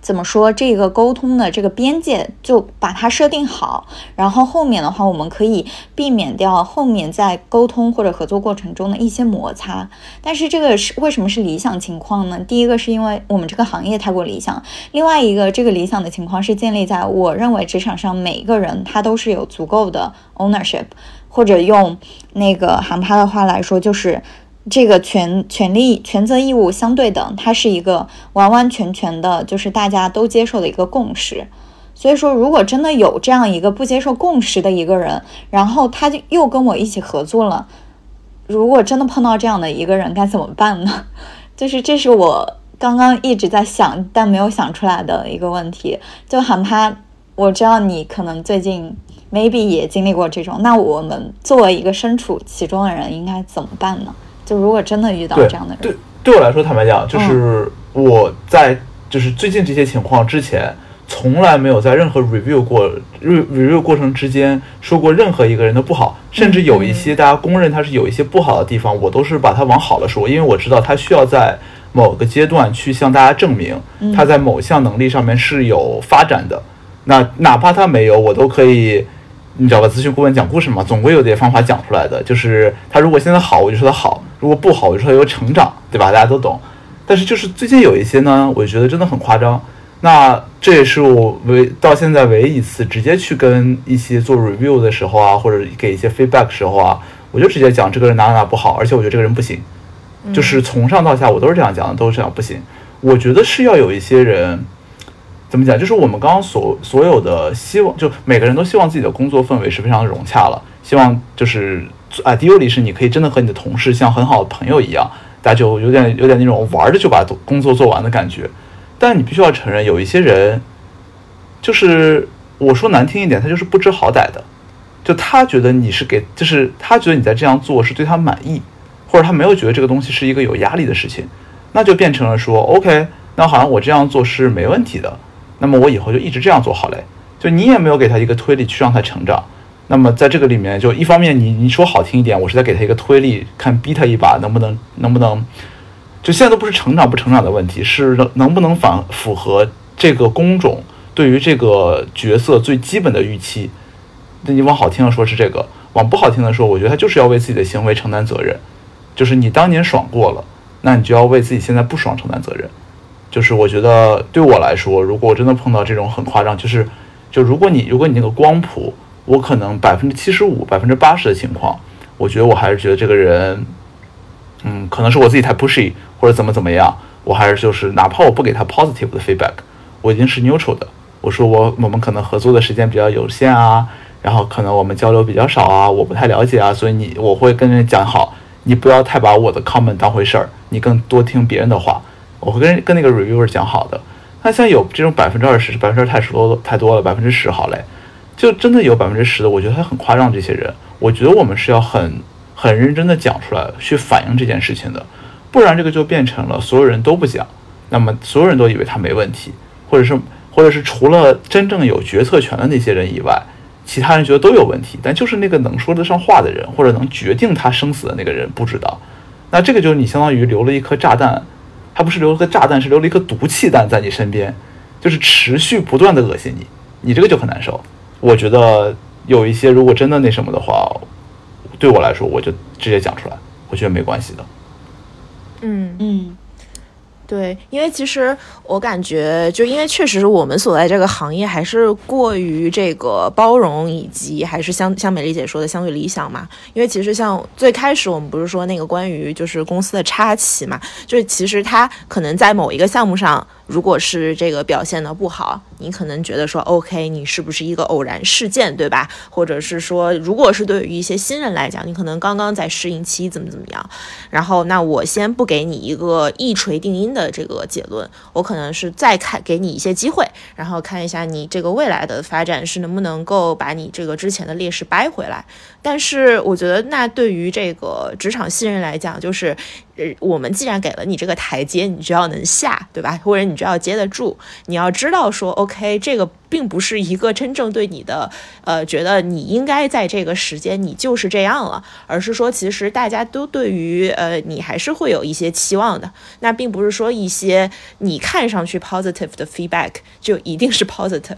怎么说这个沟通的这个边界就把它设定好，然后后面的话我们可以避免掉后面在沟通或者合作过程中的一些摩擦。但是这个是为什么是理想情况呢？第一个是因为我们这个行业太过理想，另外一个这个理想的情况是建立在我认为职场上每一个人他都是有足够的 ownership，或者用那个韩趴的话来说就是。这个权权利权责义务相对等，它是一个完完全全的，就是大家都接受的一个共识。所以说，如果真的有这样一个不接受共识的一个人，然后他就又跟我一起合作了，如果真的碰到这样的一个人，该怎么办呢？就是这是我刚刚一直在想，但没有想出来的一个问题。就喊他，我知道你可能最近 maybe 也经历过这种，那我们作为一个身处其中的人，应该怎么办呢？就如果真的遇到这样的人，对对我来说，坦白讲，就是我在就是最近这些情况之前，从来没有在任何 review 过 review 过程之间说过任何一个人的不好，甚至有一些大家公认他是有一些不好的地方，我都是把他往好了说，因为我知道他需要在某个阶段去向大家证明他在某项能力上面是有发展的。那哪怕他没有，我都可以。你知道吧？咨询顾问讲故事嘛，总归有点方法讲出来的。就是他如果现在好，我就说他好；如果不好，我就说他有成长，对吧？大家都懂。但是就是最近有一些呢，我觉得真的很夸张。那这也是我唯到现在唯一一次直接去跟一些做 review 的时候啊，或者给一些 feedback 时候啊，我就直接讲这个人哪哪哪不好，而且我觉得这个人不行。就是从上到下我都是这样讲的，都是这样不行。我觉得是要有一些人。怎么讲？就是我们刚刚所所有的希望，就每个人都希望自己的工作氛围是非常融洽了。希望就是啊啊，d e a l 是你可以真的和你的同事像很好的朋友一样，大家就有点有点那种玩着就把工作做完的感觉。但你必须要承认，有一些人，就是我说难听一点，他就是不知好歹的。就他觉得你是给，就是他觉得你在这样做是对他满意，或者他没有觉得这个东西是一个有压力的事情。那就变成了说，OK，那好像我这样做是没问题的，那么我以后就一直这样做好嘞。就你也没有给他一个推力去让他成长。那么在这个里面，就一方面你你说好听一点，我是在给他一个推力，看逼他一把，能不能能不能，就现在都不是成长不成长的问题，是能能不能反符合这个工种对于这个角色最基本的预期。那你往好听的说是这个，往不好听的说，我觉得他就是要为自己的行为承担责任。就是你当年爽过了，那你就要为自己现在不爽承担责任。就是我觉得对我来说，如果我真的碰到这种很夸张，就是就如果你如果你那个光谱。我可能百分之七十五、百分之八十的情况，我觉得我还是觉得这个人，嗯，可能是我自己太 pushy 或者怎么怎么样，我还是就是哪怕我不给他 positive 的 feedback，我已经是 neutral 的。我说我我们可能合作的时间比较有限啊，然后可能我们交流比较少啊，我不太了解啊，所以你我会跟人讲好，你不要太把我的 comment 当回事儿，你更多听别人的话。我会跟跟那个 reviewer 讲好的。那像有这种百分之二十，百分之二太多太多了，百分之十好嘞。就真的有百分之十的，我觉得他很夸张。这些人，我觉得我们是要很很认真的讲出来，去反映这件事情的，不然这个就变成了所有人都不讲，那么所有人都以为他没问题，或者是或者是除了真正有决策权的那些人以外，其他人觉得都有问题，但就是那个能说得上话的人，或者能决定他生死的那个人不知道，那这个就是你相当于留了一颗炸弹，他不是留了个炸弹，是留了一颗毒气弹在你身边，就是持续不断的恶心你，你这个就很难受。我觉得有一些，如果真的那什么的话，对我来说，我就直接讲出来，我觉得没关系的。嗯嗯。对，因为其实我感觉，就因为确实我们所在这个行业还是过于这个包容，以及还是像像美丽姐说的相对理想嘛。因为其实像最开始我们不是说那个关于就是公司的插旗嘛，就是其实它可能在某一个项目上，如果是这个表现的不好，你可能觉得说 OK，你是不是一个偶然事件，对吧？或者是说，如果是对于一些新人来讲，你可能刚刚在适应期，怎么怎么样，然后那我先不给你一个一锤定音。的这个结论，我可能是再看给你一些机会，然后看一下你这个未来的发展是能不能够把你这个之前的劣势掰回来。但是我觉得，那对于这个职场新人来讲，就是。我们既然给了你这个台阶，你就要能下，对吧？或者你就要接得住。你要知道说，OK，这个并不是一个真正对你的，呃，觉得你应该在这个时间你就是这样了，而是说，其实大家都对于呃你还是会有一些期望的。那并不是说一些你看上去 positive 的 feedback 就一定是 positive。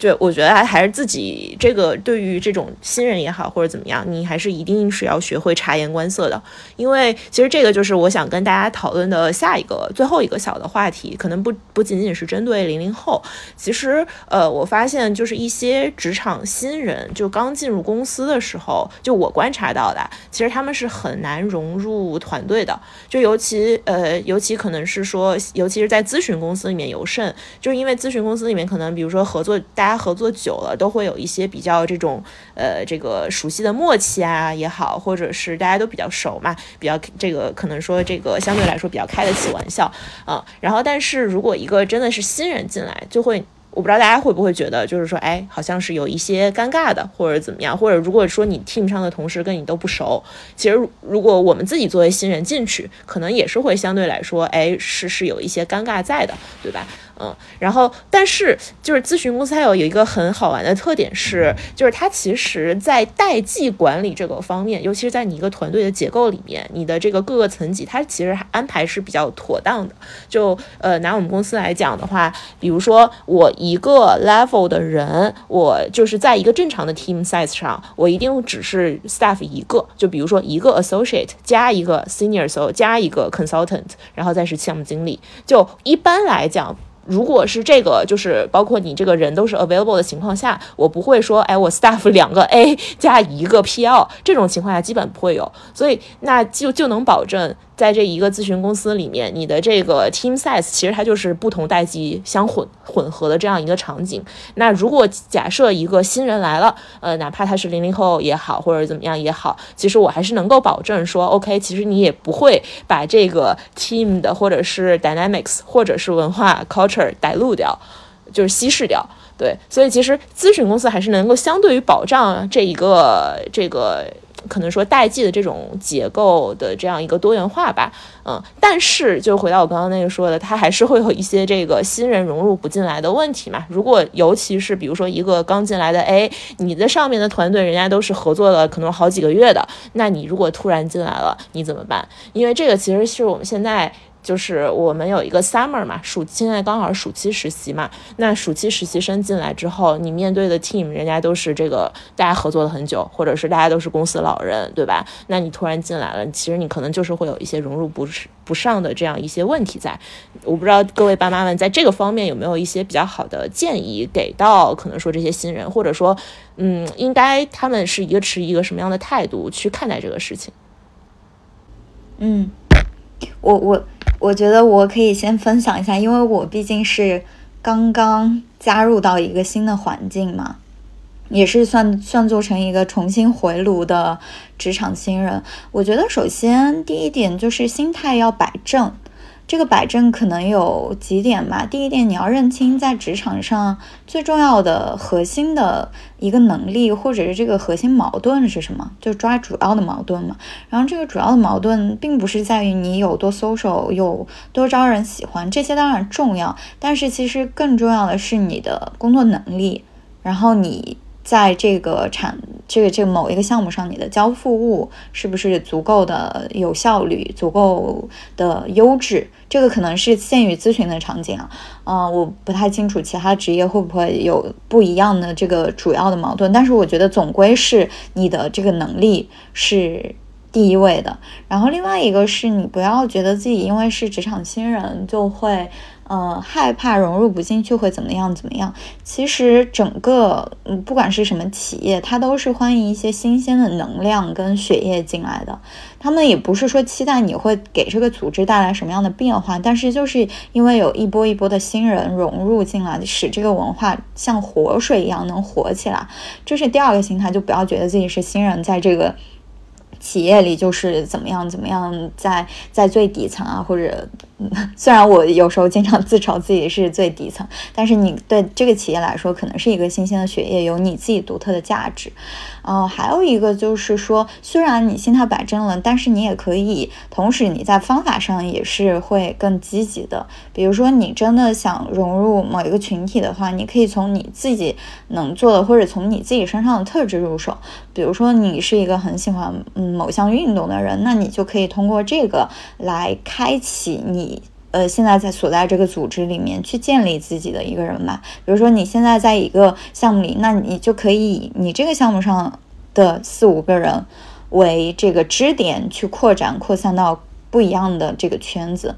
就我觉得还是自己这个对于这种新人也好或者怎么样，你还是一定是要学会察言观色的，因为其实这个就是我想跟大家讨论的下一个最后一个小的话题，可能不不仅仅是针对零零后，其实呃我发现就是一些职场新人就刚进入公司的时候，就我观察到的，其实他们是很难融入团队的，就尤其呃尤其可能是说，尤其是在咨询公司里面尤甚，就是因为咨询公司里面可能比如说合作大。大家合作久了，都会有一些比较这种呃这个熟悉的默契啊也好，或者是大家都比较熟嘛，比较这个可能说这个相对来说比较开得起玩笑啊。然后，但是如果一个真的是新人进来，就会。我不知道大家会不会觉得，就是说，哎，好像是有一些尴尬的，或者怎么样，或者如果说你 team 上的同事跟你都不熟，其实如果我们自己作为新人进去，可能也是会相对来说，哎，是是有一些尴尬在的，对吧？嗯，然后但是就是咨询公司它有有一个很好玩的特点是，就是它其实在代际管理这个方面，尤其是在你一个团队的结构里面，你的这个各个层级，它其实安排是比较妥当的。就呃拿我们公司来讲的话，比如说我。一个 level 的人，我就是在一个正常的 team size 上，我一定只是 staff 一个，就比如说一个 associate 加一个 senior so 加一个 consultant，然后再是项目经理。就一般来讲，如果是这个，就是包括你这个人都是 available 的情况下，我不会说，哎，我 staff 两个 A 加一个 PL，这种情况下基本不会有，所以那就就能保证。在这一个咨询公司里面，你的这个 team size 其实它就是不同代际相混混合的这样一个场景。那如果假设一个新人来了，呃，哪怕他是零零后也好，或者怎么样也好，其实我还是能够保证说，OK，其实你也不会把这个 team 的或者是 dynamics 或者是文化 culture 带入掉，就是稀释掉。对，所以其实咨询公司还是能够相对于保障这一个这个。可能说代际的这种结构的这样一个多元化吧，嗯，但是就回到我刚刚那个说的，它还是会有一些这个新人融入不进来的问题嘛。如果尤其是比如说一个刚进来的，哎，你的上面的团队人家都是合作了可能好几个月的，那你如果突然进来了，你怎么办？因为这个其实是我们现在。就是我们有一个 summer 嘛，暑现在刚好暑期实习嘛。那暑期实习生进来之后，你面对的 team 人家都是这个大家合作了很久，或者是大家都是公司老人，对吧？那你突然进来了，其实你可能就是会有一些融入不不上的这样一些问题在。我不知道各位爸妈们在这个方面有没有一些比较好的建议给到可能说这些新人，或者说，嗯，应该他们是一个持一个什么样的态度去看待这个事情？嗯，我我。我觉得我可以先分享一下，因为我毕竟是刚刚加入到一个新的环境嘛，也是算算做成一个重新回炉的职场新人。我觉得首先第一点就是心态要摆正。这个摆正可能有几点吧。第一点，你要认清在职场上最重要的核心的一个能力，或者是这个核心矛盾是什么，就抓主要的矛盾嘛。然后这个主要的矛盾并不是在于你有多 social，有多招人喜欢，这些当然重要，但是其实更重要的是你的工作能力，然后你。在这个产这个这个某一个项目上，你的交付物是不是足够的有效率、足够的优质？这个可能是限于咨询的场景啊，嗯，我不太清楚其他职业会不会有不一样的这个主要的矛盾，但是我觉得总归是你的这个能力是第一位的。然后另外一个是你不要觉得自己因为是职场新人就会。呃，害怕融入不进去会怎么样？怎么样？其实整个，嗯，不管是什么企业，它都是欢迎一些新鲜的能量跟血液进来的。他们也不是说期待你会给这个组织带来什么样的变化，但是就是因为有一波一波的新人融入进来，使这个文化像活水一样能活起来。这是第二个心态，就不要觉得自己是新人，在这个。企业里就是怎么样怎么样，在在最底层啊，或者 虽然我有时候经常自嘲自己是最底层，但是你对这个企业来说，可能是一个新鲜的血液，有你自己独特的价值。嗯，还有一个就是说，虽然你心态摆正了，但是你也可以，同时你在方法上也是会更积极的。比如说，你真的想融入某一个群体的话，你可以从你自己能做的，或者从你自己身上的特质入手。比如说，你是一个很喜欢嗯某项运动的人，那你就可以通过这个来开启你。呃，现在在所在这个组织里面去建立自己的一个人脉，比如说你现在在一个项目里，那你就可以以你这个项目上的四五个人为这个支点去扩展、扩散到不一样的这个圈子。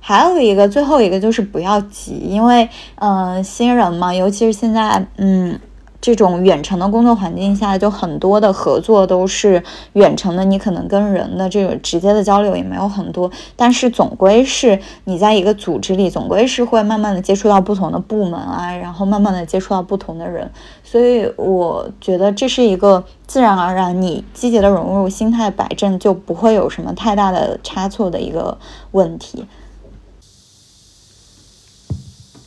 还有一个，最后一个就是不要急，因为嗯，新人嘛，尤其是现在，嗯。这种远程的工作环境下，就很多的合作都是远程的，你可能跟人的这个直接的交流也没有很多，但是总归是你在一个组织里，总归是会慢慢的接触到不同的部门啊，然后慢慢的接触到不同的人，所以我觉得这是一个自然而然，你积极的融入，心态摆正，就不会有什么太大的差错的一个问题。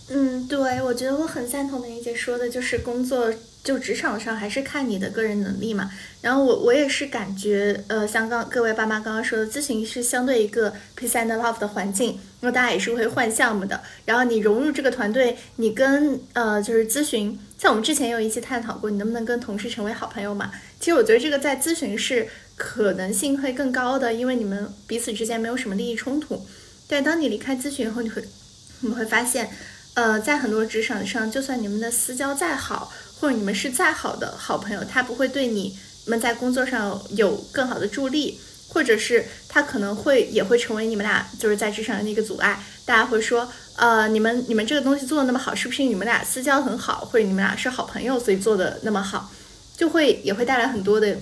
嗯，对，我觉得我很赞同梅姐说的，就是工作就职场上还是看你的个人能力嘛。然后我我也是感觉，呃，像刚各位爸妈刚刚说的，咨询是相对一个 peace and love 的环境，那大家也是会换项目的。然后你融入这个团队，你跟呃就是咨询，像我们之前有一期探讨过，你能不能跟同事成为好朋友嘛？其实我觉得这个在咨询是可能性会更高的，因为你们彼此之间没有什么利益冲突。但当你离开咨询以后，你会你会发现。呃，在很多职场上，就算你们的私交再好，或者你们是再好的好朋友，他不会对你们在工作上有更好的助力，或者是他可能会也会成为你们俩就是在职场上的那个阻碍。大家会说，呃，你们你们这个东西做的那么好，是不是你们俩私交很好，或者你们俩是好朋友，所以做的那么好，就会也会带来很多的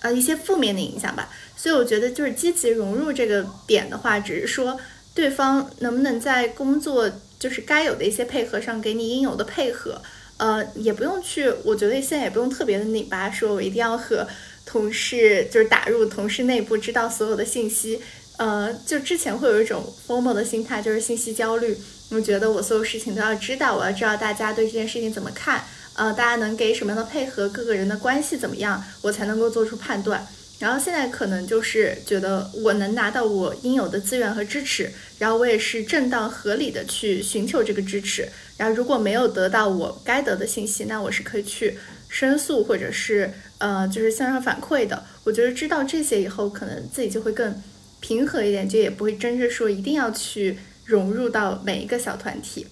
呃一些负面的影响吧。所以我觉得就是积极融入这个点的话，只是说对方能不能在工作。就是该有的一些配合上，给你应有的配合，呃，也不用去，我觉得现在也不用特别的拧巴，说我一定要和同事就是打入同事内部，知道所有的信息，呃，就之前会有一种 formal 的心态，就是信息焦虑，我觉得我所有事情都要知道，我要知道大家对这件事情怎么看，呃，大家能给什么样的配合，各个人的关系怎么样，我才能够做出判断。然后现在可能就是觉得我能拿到我应有的资源和支持，然后我也是正当合理的去寻求这个支持。然后如果没有得到我该得的信息，那我是可以去申诉或者是呃就是向上反馈的。我觉得知道这些以后，可能自己就会更平和一点，就也不会争着说一定要去融入到每一个小团体。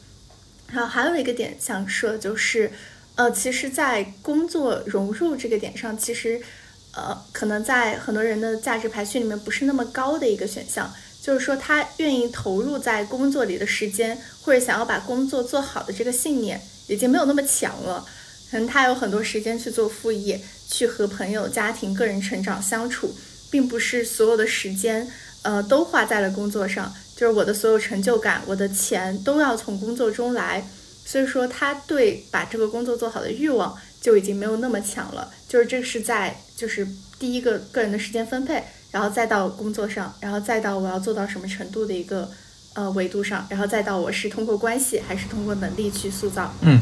然后还有一个点想说就是，呃，其实，在工作融入这个点上，其实。呃，可能在很多人的价值排序里面不是那么高的一个选项，就是说他愿意投入在工作里的时间，或者想要把工作做好的这个信念已经没有那么强了。可能他有很多时间去做副业，去和朋友、家庭、个人成长相处，并不是所有的时间，呃，都花在了工作上。就是我的所有成就感，我的钱都要从工作中来，所以说他对把这个工作做好的欲望就已经没有那么强了。就是这是在。就是第一个个人的时间分配，然后再到工作上，然后再到我要做到什么程度的一个呃维度上，然后再到我是通过关系还是通过能力去塑造。嗯，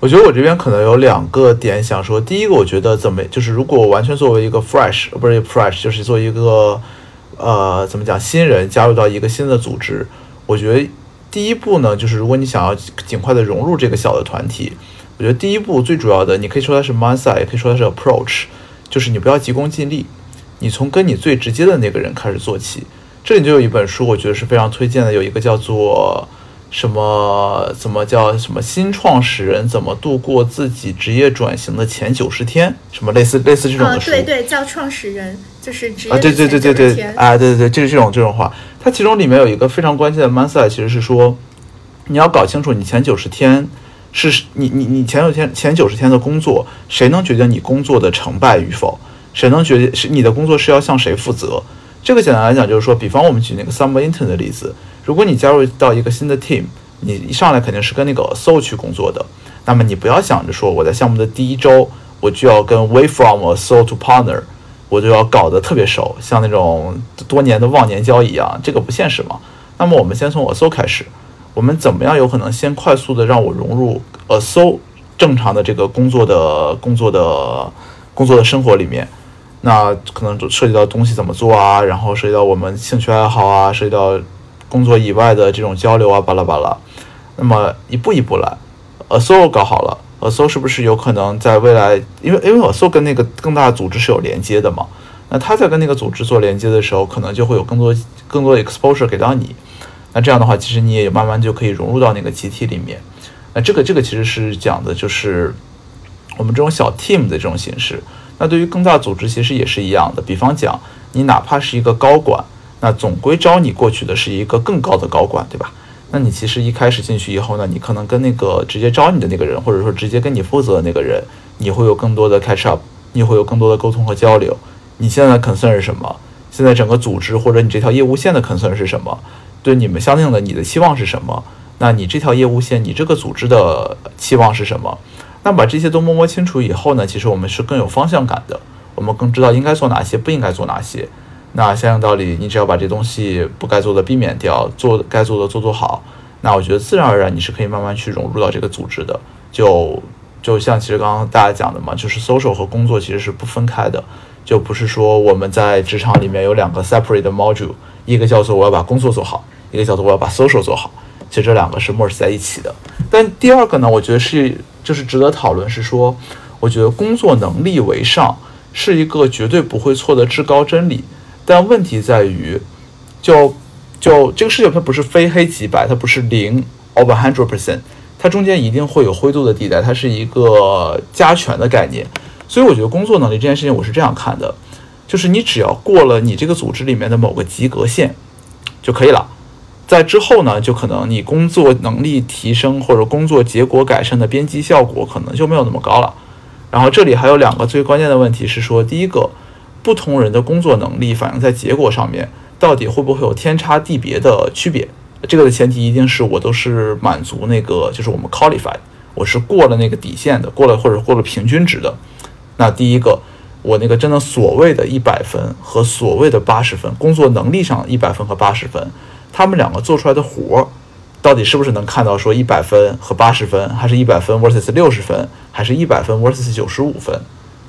我觉得我这边可能有两个点想说。第一个，我觉得怎么就是如果完全作为一个 fresh，不是 fresh，就是做一个呃怎么讲新人加入到一个新的组织，我觉得第一步呢，就是如果你想要尽快的融入这个小的团体，我觉得第一步最主要的，你可以说它是 mindset，也可以说它是 approach。就是你不要急功近利，你从跟你最直接的那个人开始做起。这里就有一本书，我觉得是非常推荐的，有一个叫做什么怎么叫什么新创始人怎么度过自己职业转型的前九十天，什么类似类似这种的书。对对，叫创始人就是职业啊，对对对对对，啊对对对，就是这种这种话。它其中里面有一个非常关键的 mindset，其实是说你要搞清楚你前九十天。是你你你前九天前九十天的工作，谁能决定你工作的成败与否？谁能决定是你的工作是要向谁负责？这个简单来讲就是说，比方我们举那个 summer intern 的例子，如果你加入到一个新的 team，你一上来肯定是跟那个 so 去工作的，那么你不要想着说我在项目的第一周我就要跟 way from a so to partner，我就要搞得特别熟，像那种多年的忘年交一样，这个不现实嘛。那么我们先从 a so 开始。我们怎么样有可能先快速的让我融入呃搜正常的这个工作的工作的工作的生活里面？那可能就涉及到东西怎么做啊，然后涉及到我们兴趣爱好啊，涉及到工作以外的这种交流啊，巴拉巴拉。那么一步一步来，呃搜搞好了，呃搜是不是有可能在未来，因为因为呃搜跟那个更大的组织是有连接的嘛？那他在跟那个组织做连接的时候，可能就会有更多更多的 exposure 给到你。那这样的话，其实你也慢慢就可以融入到那个集体里面。那这个这个其实是讲的就是我们这种小 team 的这种形式。那对于更大组织，其实也是一样的。比方讲，你哪怕是一个高管，那总归招你过去的是一个更高的高管，对吧？那你其实一开始进去以后呢，你可能跟那个直接招你的那个人，或者说直接跟你负责的那个人，你会有更多的 catch up，你会有更多的沟通和交流。你现在的 concern 是什么？现在整个组织或者你这条业务线的 concern 是什么？对你们相应的，你的期望是什么？那你这条业务线，你这个组织的期望是什么？那把这些都摸摸清楚以后呢，其实我们是更有方向感的，我们更知道应该做哪些，不应该做哪些。那相应道理，你只要把这东西不该做的避免掉，做该做的做做好，那我觉得自然而然你是可以慢慢去融入到这个组织的。就就像其实刚刚大家讲的嘛，就是 social 和工作其实是不分开的，就不是说我们在职场里面有两个 separate module，一个叫做我要把工作做好。一个叫做我要把 social 做好，其实这两个是 merge 在一起的。但第二个呢，我觉得是就是值得讨论，是说，我觉得工作能力为上是一个绝对不会错的至高真理。但问题在于，就就这个世界它不是非黑即白，它不是零 over hundred percent，它中间一定会有灰度的地带，它是一个加权的概念。所以我觉得工作能力这件事情，我是这样看的，就是你只要过了你这个组织里面的某个及格线就可以了。在之后呢，就可能你工作能力提升或者工作结果改善的边际效果可能就没有那么高了。然后这里还有两个最关键的问题是说，第一个，不同人的工作能力反映在结果上面，到底会不会有天差地别的区别？这个的前提一定是我都是满足那个，就是我们 qualified，我是过了那个底线的，过了或者过了平均值的。那第一个，我那个真的所谓的一百分和所谓的八十分，工作能力上一百分和八十分。他们两个做出来的活儿到底是不是能看到说一百分和八十分，还是一百分 versus 六十分，还是一百分 versus 九十五分，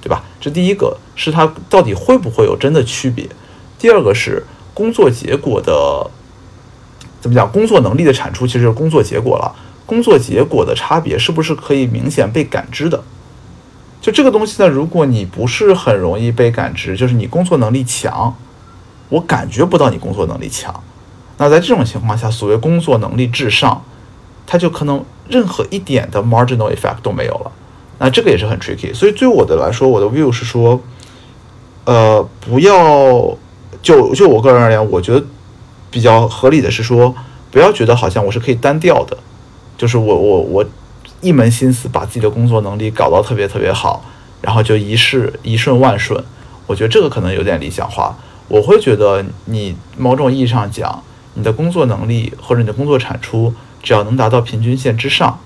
对吧？这第一个是它到底会不会有真的区别。第二个是工作结果的怎么讲？工作能力的产出其实是工作结果了，工作结果的差别是不是可以明显被感知的？就这个东西呢，如果你不是很容易被感知，就是你工作能力强，我感觉不到你工作能力强。那在这种情况下，所谓工作能力至上，它就可能任何一点的 marginal effect 都没有了。那这个也是很 tricky。所以对我的来说，我的 view 是说，呃，不要就就我个人而言，我觉得比较合理的是说，不要觉得好像我是可以单调的，就是我我我一门心思把自己的工作能力搞到特别特别好，然后就一世一顺万顺。我觉得这个可能有点理想化。我会觉得你某种意义上讲。你的工作能力或者你的工作产出，只要能达到平均线之上，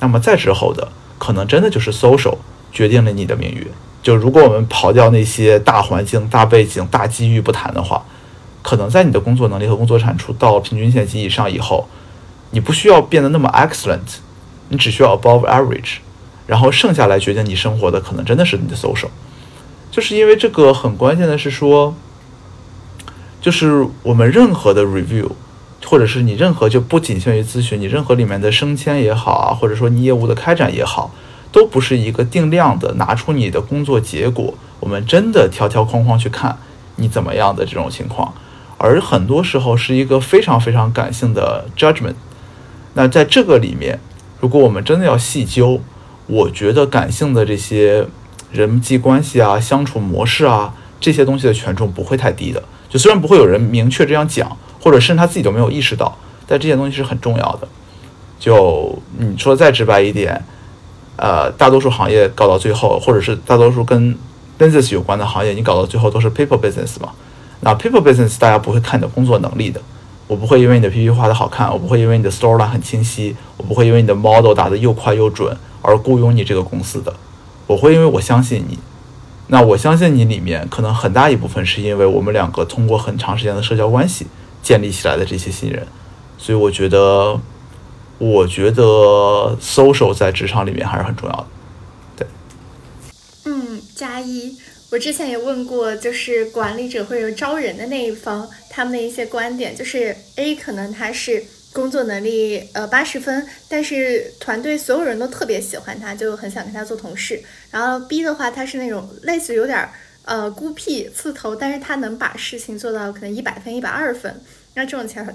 那么再之后的可能真的就是 social 决定了你的命运。就如果我们刨掉那些大环境、大背景、大机遇不谈的话，可能在你的工作能力和工作产出到平均线及以上以后，你不需要变得那么 excellent，你只需要 above average，然后剩下来决定你生活的可能真的是你的 social。就是因为这个很关键的是说。就是我们任何的 review，或者是你任何就不仅限于咨询，你任何里面的升迁也好啊，或者说你业务的开展也好，都不是一个定量的拿出你的工作结果，我们真的条条框框去看你怎么样的这种情况，而很多时候是一个非常非常感性的 judgment。那在这个里面，如果我们真的要细究，我觉得感性的这些人际关系啊、相处模式啊这些东西的权重不会太低的。就虽然不会有人明确这样讲，或者甚至他自己都没有意识到，但这些东西是很重要的。就你说再直白一点，呃，大多数行业搞到最后，或者是大多数跟 business 有关的行业，你搞到最后都是 people business 嘛。那 people business 大家不会看你的工作能力的，我不会因为你的 PPT 画的好看，我不会因为你的 storyline 很清晰，我不会因为你的 model 打的又快又准而雇佣你这个公司的，我会因为我相信你。那我相信你里面可能很大一部分是因为我们两个通过很长时间的社交关系建立起来的这些信任，所以我觉得，我觉得 social 在职场里面还是很重要的。对，嗯，加一，我之前也问过，就是管理者或者招人的那一方，他们的一些观点，就是 A 可能他是。工作能力呃八十分，但是团队所有人都特别喜欢他，就很想跟他做同事。然后 B 的话，他是那种类似有点呃孤僻刺头，但是他能把事情做到可能一百分、一百二分。那这种情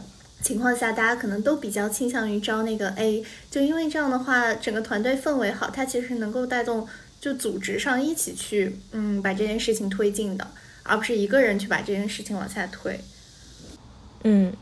情况下，大家可能都比较倾向于招那个 A，就因为这样的话，整个团队氛围好，他其实能够带动就组织上一起去嗯把这件事情推进的，而不是一个人去把这件事情往下推。嗯。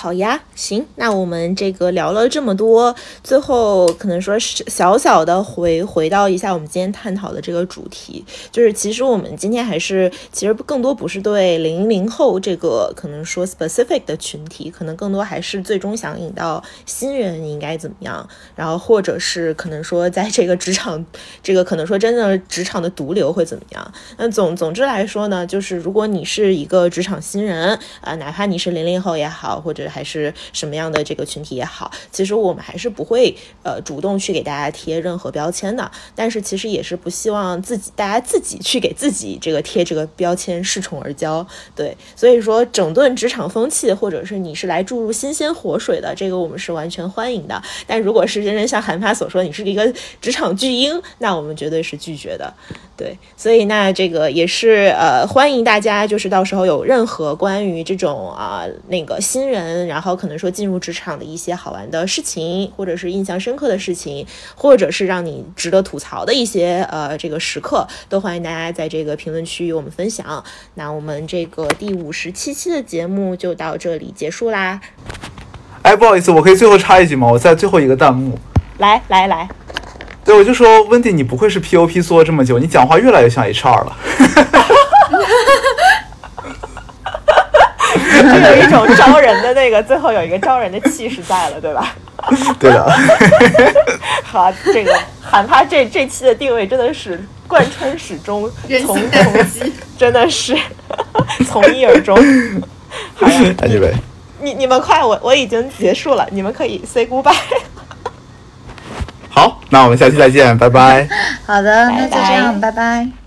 好呀，行，那我们这个聊了这么多，最后可能说是小小的回回到一下我们今天探讨的这个主题，就是其实我们今天还是其实更多不是对零零后这个可能说 specific 的群体，可能更多还是最终想引到新人应该怎么样，然后或者是可能说在这个职场 这个可能说真的职场的毒瘤会怎么样？那总总之来说呢，就是如果你是一个职场新人啊，哪怕你是零零后也好，或者还是什么样的这个群体也好，其实我们还是不会呃主动去给大家贴任何标签的。但是其实也是不希望自己大家自己去给自己这个贴这个标签，恃宠而骄。对，所以说整顿职场风气，或者是你是来注入新鲜活水的，这个我们是完全欢迎的。但如果是真正像韩发所说，你是一个职场巨婴，那我们绝对是拒绝的。对，所以那这个也是呃欢迎大家，就是到时候有任何关于这种啊那个新人，然后可能说进入职场的一些好玩的事情，或者是印象深刻的事情，或者是让你值得吐槽的一些呃这个时刻，都欢迎大家在这个评论区与我们分享。那我们这个第五十七期的节目就到这里结束啦。哎，不好意思，我可以最后插一句吗？我在最后一个弹幕。来来来。对，我就说温迪，你不愧是 POP 做了这么久，你讲话越来越像 HR 了。就有一种招人的那个，最后有一个招人的气势在了，对吧？对的。好，这个喊他这这期的定位真的是贯穿始终，从从真的是 从一而终。好，安吉伟。你你们快，我我已经结束了，你们可以 say goodbye。好，那我们下期再见，拜拜。好的，那就这样，拜拜。